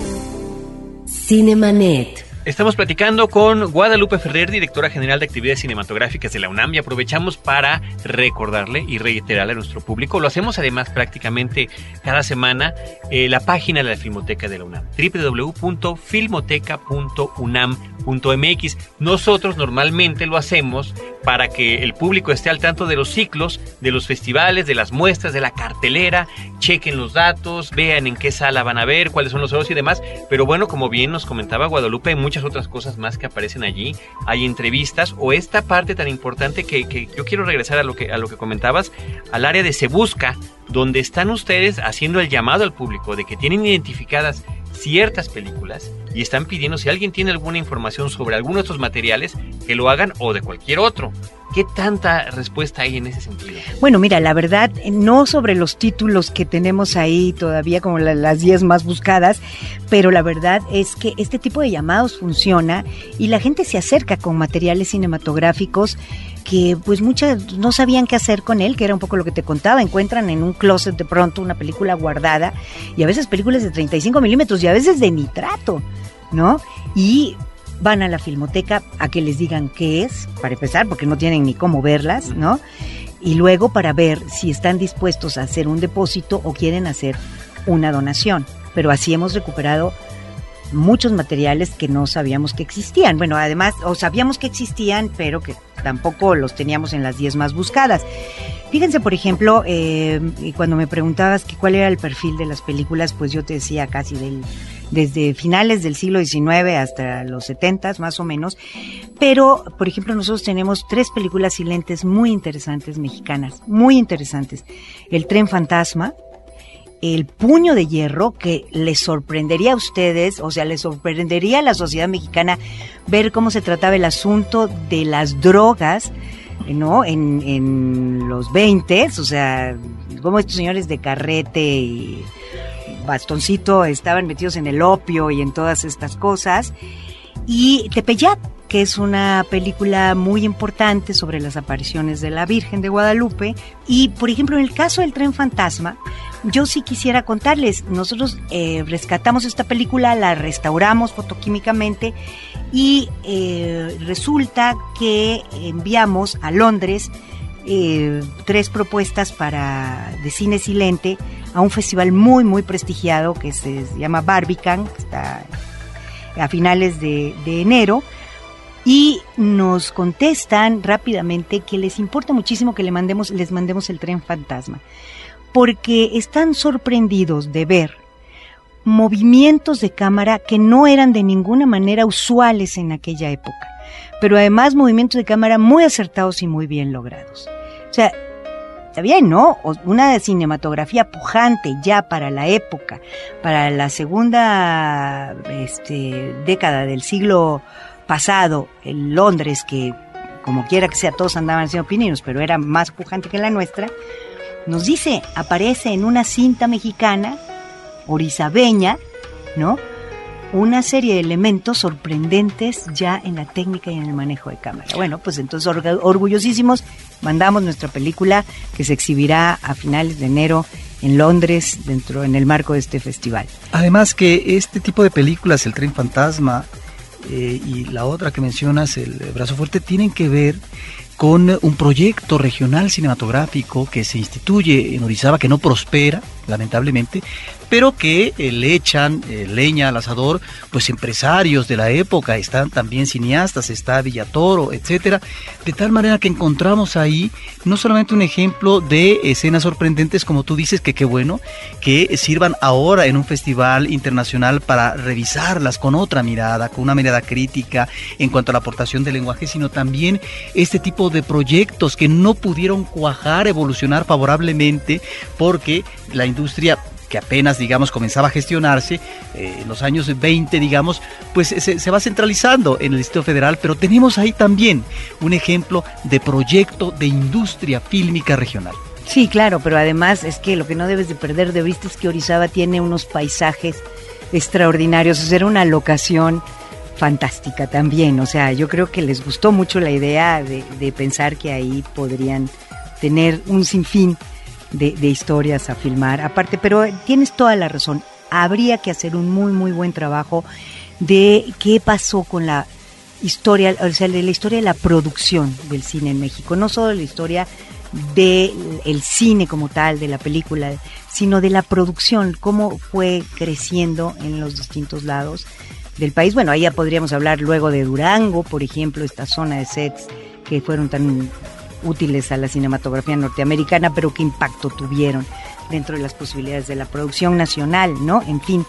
Cinemanet Estamos platicando con Guadalupe Ferrer, directora general de actividades cinematográficas de la UNAM, y aprovechamos para recordarle y reiterarle a nuestro público. Lo hacemos además prácticamente cada semana eh, la página de la Filmoteca de la UNAM, www.filmoteca.unam.mx. Nosotros normalmente lo hacemos para que el público esté al tanto de los ciclos, de los festivales, de las muestras, de la cartelera, chequen los datos, vean en qué sala van a ver, cuáles son los horarios y demás. Pero bueno, como bien nos comentaba Guadalupe, hay muchas otras cosas más que aparecen allí. Hay entrevistas o esta parte tan importante que, yo quiero regresar a lo que, a lo que comentabas, al área de Se Busca, donde están ustedes haciendo el llamado al público de que tienen identificadas ciertas películas y están pidiendo si alguien tiene alguna información sobre alguno de estos materiales que lo hagan o de cualquier otro. ¿Qué tanta respuesta hay en ese sentido? Bueno, mira, la verdad, no sobre los títulos que tenemos ahí todavía como las 10 más buscadas, pero la verdad es que este tipo de llamados funciona y la gente se acerca con materiales cinematográficos que pues muchas no sabían qué hacer con él, que era un poco lo que te contaba, encuentran en un closet de pronto una película guardada y a veces películas de 35 milímetros y a veces de nitrato, ¿no? Y van a la filmoteca a que les digan qué es, para empezar, porque no tienen ni cómo verlas, ¿no? Y luego para ver si están dispuestos a hacer un depósito o quieren hacer una donación. Pero así hemos recuperado muchos materiales que no sabíamos que existían. Bueno, además, o sabíamos que existían, pero que tampoco los teníamos en las 10 más buscadas. Fíjense, por ejemplo, eh, cuando me preguntabas que cuál era el perfil de las películas, pues yo te decía casi desde finales del siglo XIX hasta los 70 más o menos. Pero, por ejemplo, nosotros tenemos tres películas silentes muy interesantes mexicanas, muy interesantes. El tren fantasma, el puño de hierro que les sorprendería a ustedes, o sea, les sorprendería a la sociedad mexicana ver cómo se trataba el asunto de las drogas, ¿no? En, en los 20, o sea, cómo estos señores de carrete y bastoncito estaban metidos en el opio y en todas estas cosas. Y Tepeyac, que es una película muy importante sobre las apariciones de la Virgen de Guadalupe. Y, por ejemplo, en el caso del tren fantasma, yo sí quisiera contarles, nosotros eh, rescatamos esta película, la restauramos fotoquímicamente y eh, resulta que enviamos a Londres eh, tres propuestas para de cine silente a un festival muy muy prestigiado que se llama Barbican, que está a finales de, de enero y nos contestan rápidamente que les importa muchísimo que le mandemos, les mandemos el tren fantasma, porque están sorprendidos de ver movimientos de cámara que no eran de ninguna manera usuales en aquella época, pero además movimientos de cámara muy acertados y muy bien logrados. O sea, está bien, ¿no? Una cinematografía pujante ya para la época, para la segunda este, década del siglo pasado, en Londres, que como quiera que sea, todos andaban haciendo pininos, pero era más pujante que la nuestra, nos dice, aparece en una cinta mexicana, orizabeña, ¿no? Una serie de elementos sorprendentes ya en la técnica y en el manejo de cámara. Bueno, pues entonces orgullosísimos mandamos nuestra película que se exhibirá a finales de enero en Londres dentro en el marco de este festival. Además que este tipo de películas, El tren fantasma, eh, y la otra que mencionas, el brazo fuerte, tienen que ver con un proyecto regional cinematográfico que se instituye en Orizaba, que no prospera, lamentablemente, pero que eh, le echan eh, leña al asador, pues empresarios de la época, están también cineastas, está Villatoro, etcétera, de tal manera que encontramos ahí no solamente un ejemplo de escenas sorprendentes, como tú dices, que qué bueno, que sirvan ahora en un festival internacional para revisarlas con otra mirada, con una mirada crítica en cuanto a la aportación del lenguaje, sino también este tipo de proyectos que no pudieron cuajar, evolucionar favorablemente, porque la industria que apenas, digamos, comenzaba a gestionarse eh, en los años 20, digamos, pues se, va centralizando en el Distrito Federal, pero tenemos ahí también un ejemplo de proyecto de industria fílmica regional. Sí, claro, pero además es que lo que no debes de perder de vista es que Orizaba tiene unos paisajes extraordinarios, o sea, era una locación fantástica también, o sea, yo creo que les gustó mucho la idea de, de pensar que ahí podrían tener un sinfín de, historias a filmar. Aparte, pero tienes toda la razón. Habría que hacer un muy, muy buen trabajo de qué pasó con la historia, o sea, de la historia de la producción del cine en México. No solo la historia del el cine como tal, de la película, sino de la producción, cómo fue creciendo en los distintos lados del país. Bueno, ahí ya podríamos hablar luego de Durango, por ejemplo, esta zona de sets que fueron tan útiles a la cinematografía norteamericana, pero qué impacto tuvieron dentro de las posibilidades de la producción nacional, ¿no? En fin,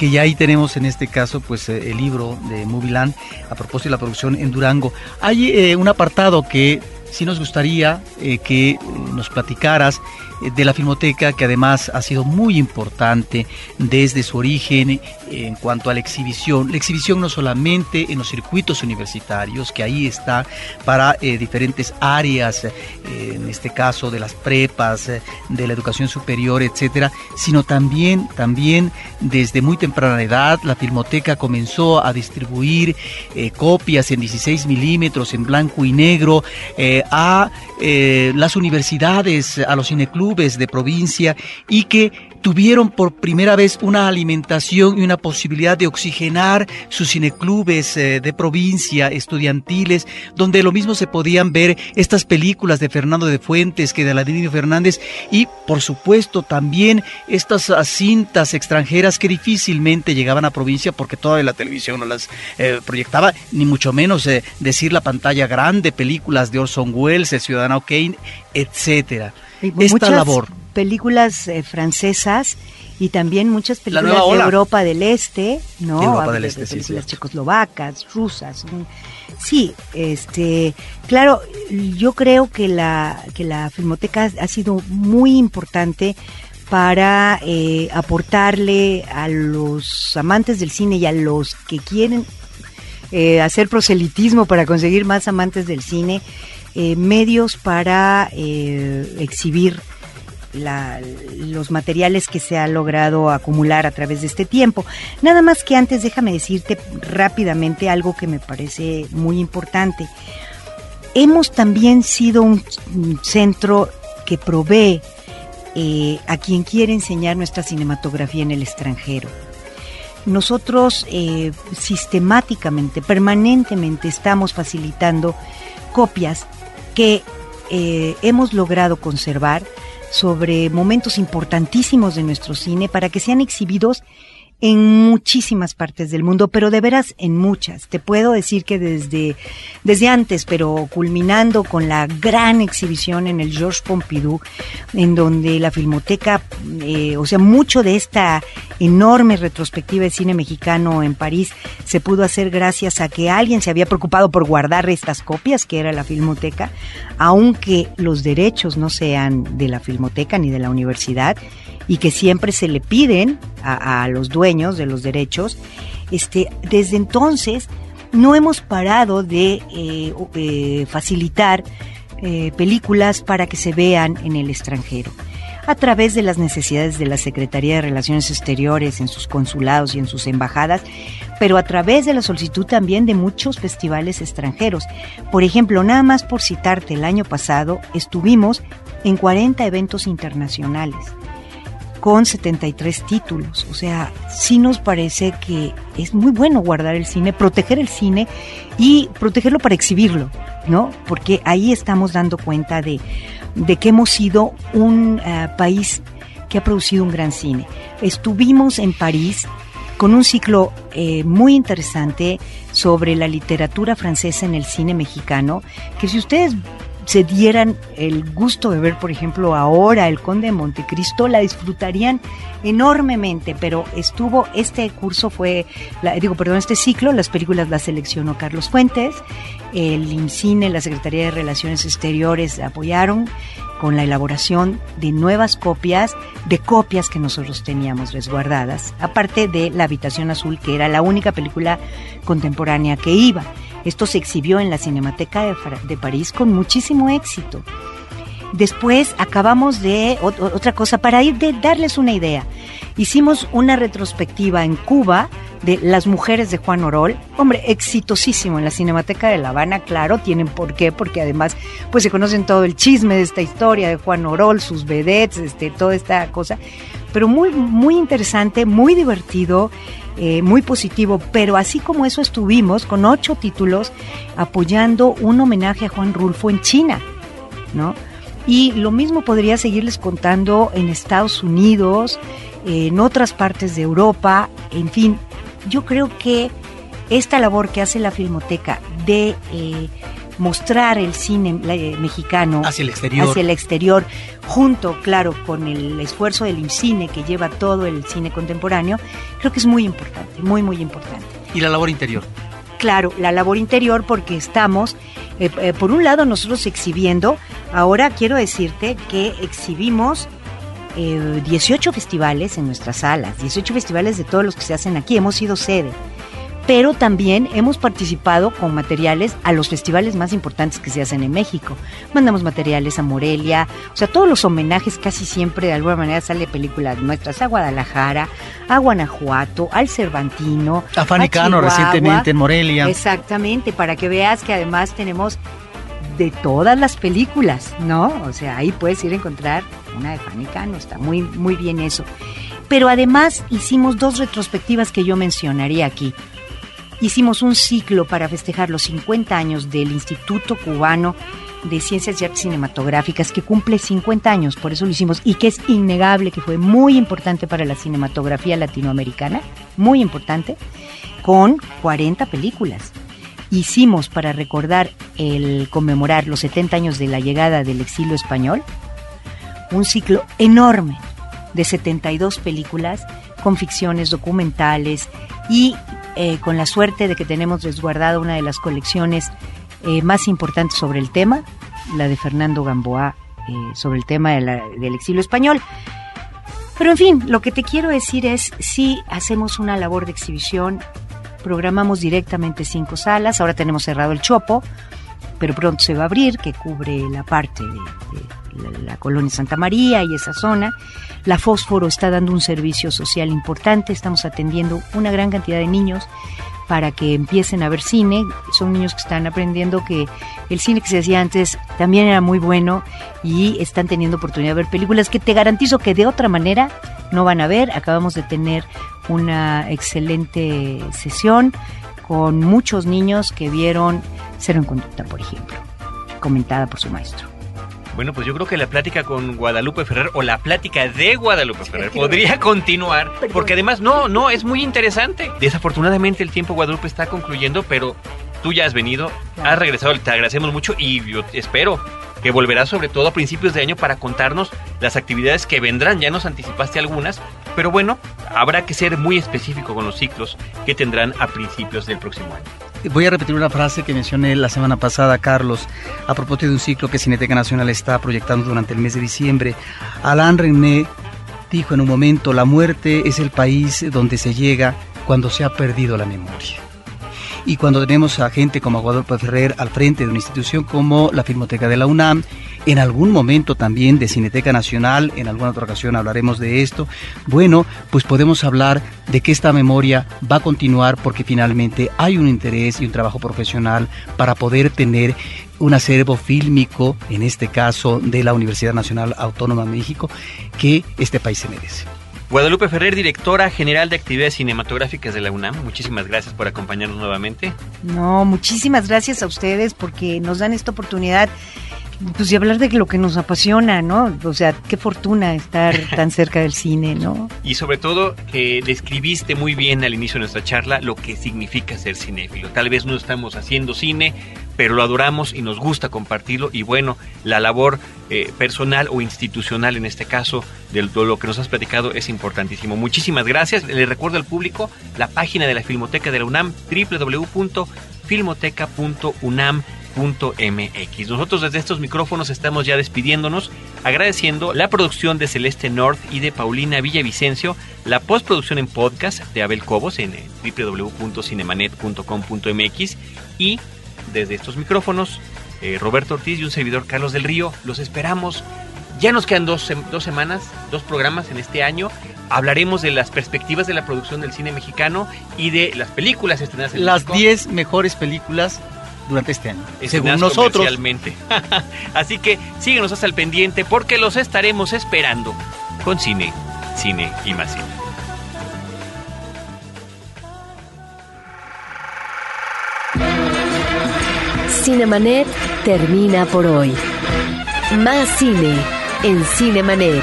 que ya ahí tenemos en este caso pues eh, el libro de Moviland a propósito de la producción en Durango. Hay eh, un apartado que sí nos gustaría eh, que nos platicaras de la Filmoteca, que además ha sido muy importante desde su origen en cuanto a la exhibición. La exhibición no solamente en los circuitos universitarios, que ahí está para eh, diferentes áreas, eh, en este caso de las prepas, eh, de la educación superior, etcétera, sino también, también desde muy temprana edad, la Filmoteca comenzó a distribuir copias en 16 milímetros, en blanco y negro, a las universidades, a los cineclubes de provincia y que tuvieron por primera vez una alimentación y una posibilidad de oxigenar sus cineclubes eh, de provincia, estudiantiles, donde lo mismo se podían ver estas películas de Fernando de Fuentes que de Aladino Fernández y por supuesto también estas ah, cintas extranjeras que difícilmente llegaban a provincia porque toda la televisión no las eh, proyectaba, ni mucho menos eh, decir la pantalla grande, películas de Orson Welles, El Ciudadano Kane, etcétera. Esta muchas labor. Películas eh, francesas y también muchas películas de. Europa del Este, ¿no? Europa del de- Este, de películas checoslovacas, rusas. mm. Sí, este, claro, yo creo que la que la filmoteca ha sido muy importante para eh, aportarle a los amantes del cine y a los que quieren eh, hacer proselitismo para conseguir más amantes del cine, eh, medios para eh, exhibir los materiales que se ha logrado acumular a través de este tiempo. Nada más que antes déjame decirte rápidamente algo que me parece muy importante. Hemos también sido un, un centro que provee eh, a quien quiere enseñar nuestra cinematografía en el extranjero. Nosotros eh, sistemáticamente, permanentemente estamos facilitando copias que eh, hemos logrado conservar sobre momentos importantísimos de nuestro cine para que sean exhibidos en muchísimas partes del mundo, pero de veras en muchas. Te puedo decir que desde, desde antes, pero culminando con la gran exhibición en el Georges Pompidou, en donde la Filmoteca, eh, o sea, mucho de esta enorme retrospectiva de cine mexicano en París se pudo hacer gracias a que alguien se había preocupado por guardar estas copias, que era la Filmoteca, aunque los derechos no sean de la Filmoteca ni de la universidad, y que siempre se le piden a, los dueños de los derechos, este, desde entonces no hemos parado de eh, eh, facilitar eh, películas para que se vean en el extranjero a través de las necesidades de la Secretaría de Relaciones Exteriores en sus consulados y en sus embajadas, pero a través de la solicitud también de muchos festivales extranjeros. Por ejemplo, nada más por citarte, el año pasado estuvimos en 40 eventos internacionales con 73 títulos. O sea, sí nos parece que es muy bueno guardar el cine, proteger el cine y protegerlo para exhibirlo, ¿no? Porque ahí estamos dando cuenta de, de que hemos sido un eh, país que ha producido un gran cine. Estuvimos en París con un ciclo eh, muy interesante sobre la literatura francesa en el cine mexicano, que si ustedes se dieran el gusto de ver, por ejemplo, ahora El Conde de Montecristo, la disfrutarían enormemente, pero estuvo, este curso fue, la- digo, perdón, este ciclo, las películas las seleccionó Carlos Fuentes, el IMCINE, la Secretaría de Relaciones Exteriores apoyaron con la elaboración de nuevas copias, de copias que nosotros teníamos resguardadas, aparte de La Habitación Azul, que era la única película contemporánea que iba. Esto se exhibió en la Cinemateca de, de París con muchísimo éxito. Después acabamos de ot- otra cosa para ir de darles una idea. Hicimos una retrospectiva en Cuba de las mujeres de Juan Orol, hombre, exitosísimo en la Cinemateca de La Habana, claro, tienen por qué, porque además pues se conocen todo el chisme de esta historia de Juan Orol, sus vedettes, este, toda esta cosa, pero muy muy interesante, muy divertido, eh, muy positivo, pero así como eso estuvimos con ocho títulos apoyando un homenaje a Juan Rulfo en China, ¿no? Y lo mismo podría seguirles contando en Estados Unidos, en otras partes de Europa, en fin, yo creo que esta labor que hace la Filmoteca de eh, mostrar el cine eh, mexicano Hacia el exterior. hacia el exterior, junto, claro, con el esfuerzo del IMCINE que lleva todo el cine contemporáneo, creo que es muy importante, muy, muy importante. Y la labor interior. Claro, la labor interior porque estamos, eh, eh, por un lado, nosotros exhibiendo, ahora quiero decirte que exhibimos eh, 18 festivales en nuestras salas, 18 festivales de todos los que se hacen aquí, hemos sido sede. Pero también hemos participado con materiales a los festivales más importantes que se hacen en México. Mandamos materiales a Morelia, o sea, todos los homenajes casi siempre de alguna manera sale películas nuestras a Guadalajara, a Guanajuato, al Cervantino, A Fanny Cano Chihuahua. recientemente en Morelia. Exactamente, para que veas que además tenemos de todas las películas, ¿no? O sea, ahí puedes ir a encontrar una de Fanny Cano, está muy, muy bien eso. Pero además hicimos dos retrospectivas que yo mencionaría aquí. Hicimos un ciclo para festejar los 50 años del Instituto Cubano de Ciencias y Artes Cinematográficas que cumple 50 años, por eso lo hicimos, y que es innegable que fue muy importante para la cinematografía latinoamericana, muy importante, con 40 películas. Hicimos para recordar el conmemorar los 70 años de la llegada del exilio español, un ciclo enorme de 72 películas con ficciones documentales y eh, con la suerte de que tenemos resguardada una de las colecciones eh, más importantes sobre el tema, la de Fernando Gamboa eh, sobre el tema del exilio español. Pero en fin, lo que te quiero decir es, si hacemos una labor de exhibición, programamos directamente cinco salas, ahora tenemos cerrado el Chopo, pero pronto se va a abrir, que cubre la parte de, la, colonia Santa María y esa zona. La Fósforo está dando un servicio social importante, estamos atendiendo una gran cantidad de niños para que empiecen a ver cine. Son niños que están aprendiendo que el cine que se hacía antes también era muy bueno y están teniendo oportunidad de ver películas que te garantizo que de otra manera no van a ver. Acabamos de tener una excelente sesión con muchos niños que vieron Cero en Conducta, por ejemplo, comentada por su maestro. Bueno, pues yo creo que la plática con Guadalupe Ferrer o la plática de Guadalupe Ferrer podría continuar, porque además no, no, es muy interesante. Desafortunadamente el tiempo Guadalupe está concluyendo, pero tú ya has venido, has regresado, te agradecemos mucho y yo espero que volverás sobre todo a principios de año para contarnos las actividades que vendrán. Ya nos anticipaste algunas, pero bueno, habrá que ser muy específico con los ciclos que tendrán a principios del próximo año. Voy a repetir una frase que mencioné la semana pasada, Carlos, a propósito de un ciclo que Cineteca Nacional está proyectando durante el mes de diciembre. Alain René dijo en un momento, la muerte es el país donde se llega cuando se ha perdido la memoria. Y cuando tenemos a gente como Guadalupe Ferrer al frente de una institución como la Filmoteca de la UNAM, en algún momento también de Cineteca Nacional, en alguna otra ocasión hablaremos de esto, bueno, pues podemos hablar de que esta memoria va a continuar porque finalmente hay un interés y un trabajo profesional para poder tener un acervo fílmico, en este caso de la Universidad Nacional Autónoma de México, que este país se merece. Guadalupe Ferrer, directora general de actividades cinematográficas de la UNAM, muchísimas gracias por acompañarnos nuevamente. No, muchísimas gracias a ustedes porque nos dan esta oportunidad pues y hablar de lo que nos apasiona, ¿no? O sea, qué fortuna estar tan cerca del cine, ¿no? Y sobre todo que describiste muy bien al inicio de nuestra charla lo que significa ser cinéfilo. Tal vez no estamos haciendo cine, pero lo adoramos y nos gusta compartirlo y bueno, la labor eh, personal o institucional en este caso de lo que nos has platicado es importantísimo. Muchísimas gracias. Le recuerdo al público la página de la Filmoteca de la UNAM, www.filmoteca.unam.mx. Nosotros desde estos micrófonos estamos ya despidiéndonos, agradeciendo la producción de Celeste North y de Paulina Villavicencio, la postproducción en podcast de Abel Cobos en www.cinemanet.com.mx y desde estos micrófonos, eh, Roberto Ortiz y un servidor Carlos del Río. Los esperamos. Ya nos quedan dos, dos semanas, dos programas en este año. Hablaremos de las perspectivas de la producción del cine mexicano y de las películas estrenadas en Las 10 mejores películas durante este año, según nosotros. Así que síguenos hasta el pendiente porque los estaremos esperando con cine, cine y más cine. Cinemanet termina por hoy. Más cine en Cinemanet.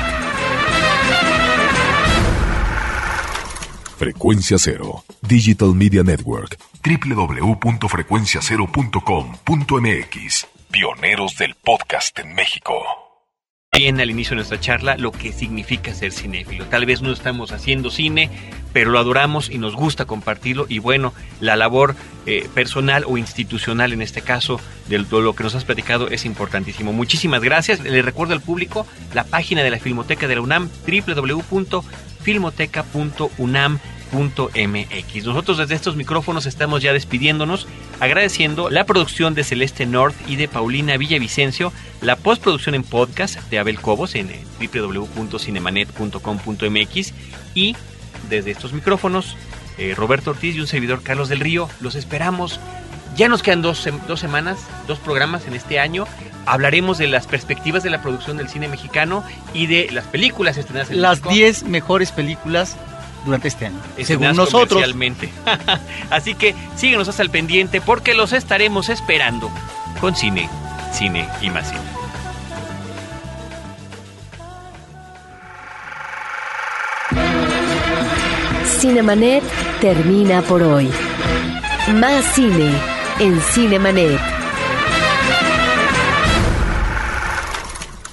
Frecuencia Cero, Digital Media Network, www.frecuenciacero.com.mx, pioneros del podcast en México bien al inicio de nuestra charla lo que significa ser cinéfilo. Tal vez no estamos haciendo cine, pero lo adoramos y nos gusta compartirlo. Y bueno, la labor eh, personal o institucional en este caso de lo que nos has platicado es importantísimo. Muchísimas gracias. Le recuerdo al público la página de la Filmoteca de la UNAM, www.filmoteca.unam.mx .mx. Nosotros desde estos micrófonos estamos ya despidiéndonos, agradeciendo la producción de Celeste North y de Paulina Villavicencio, la postproducción en podcast de Abel Cobos en www.cinemanet.com.mx y desde estos micrófonos, eh, Roberto Ortiz y un servidor Carlos del Río, los esperamos Ya nos quedan dos, sem- dos semanas, dos programas en este año. Hablaremos de las perspectivas de la producción del cine mexicano y de las películas estrenadas en Las México. 10 mejores películas durante este año. Según estrenadas nosotros. Así que síguenos hasta el pendiente porque los estaremos esperando con cine, cine y más cine. Cinemanet termina por hoy. Más cine en Cinemanet.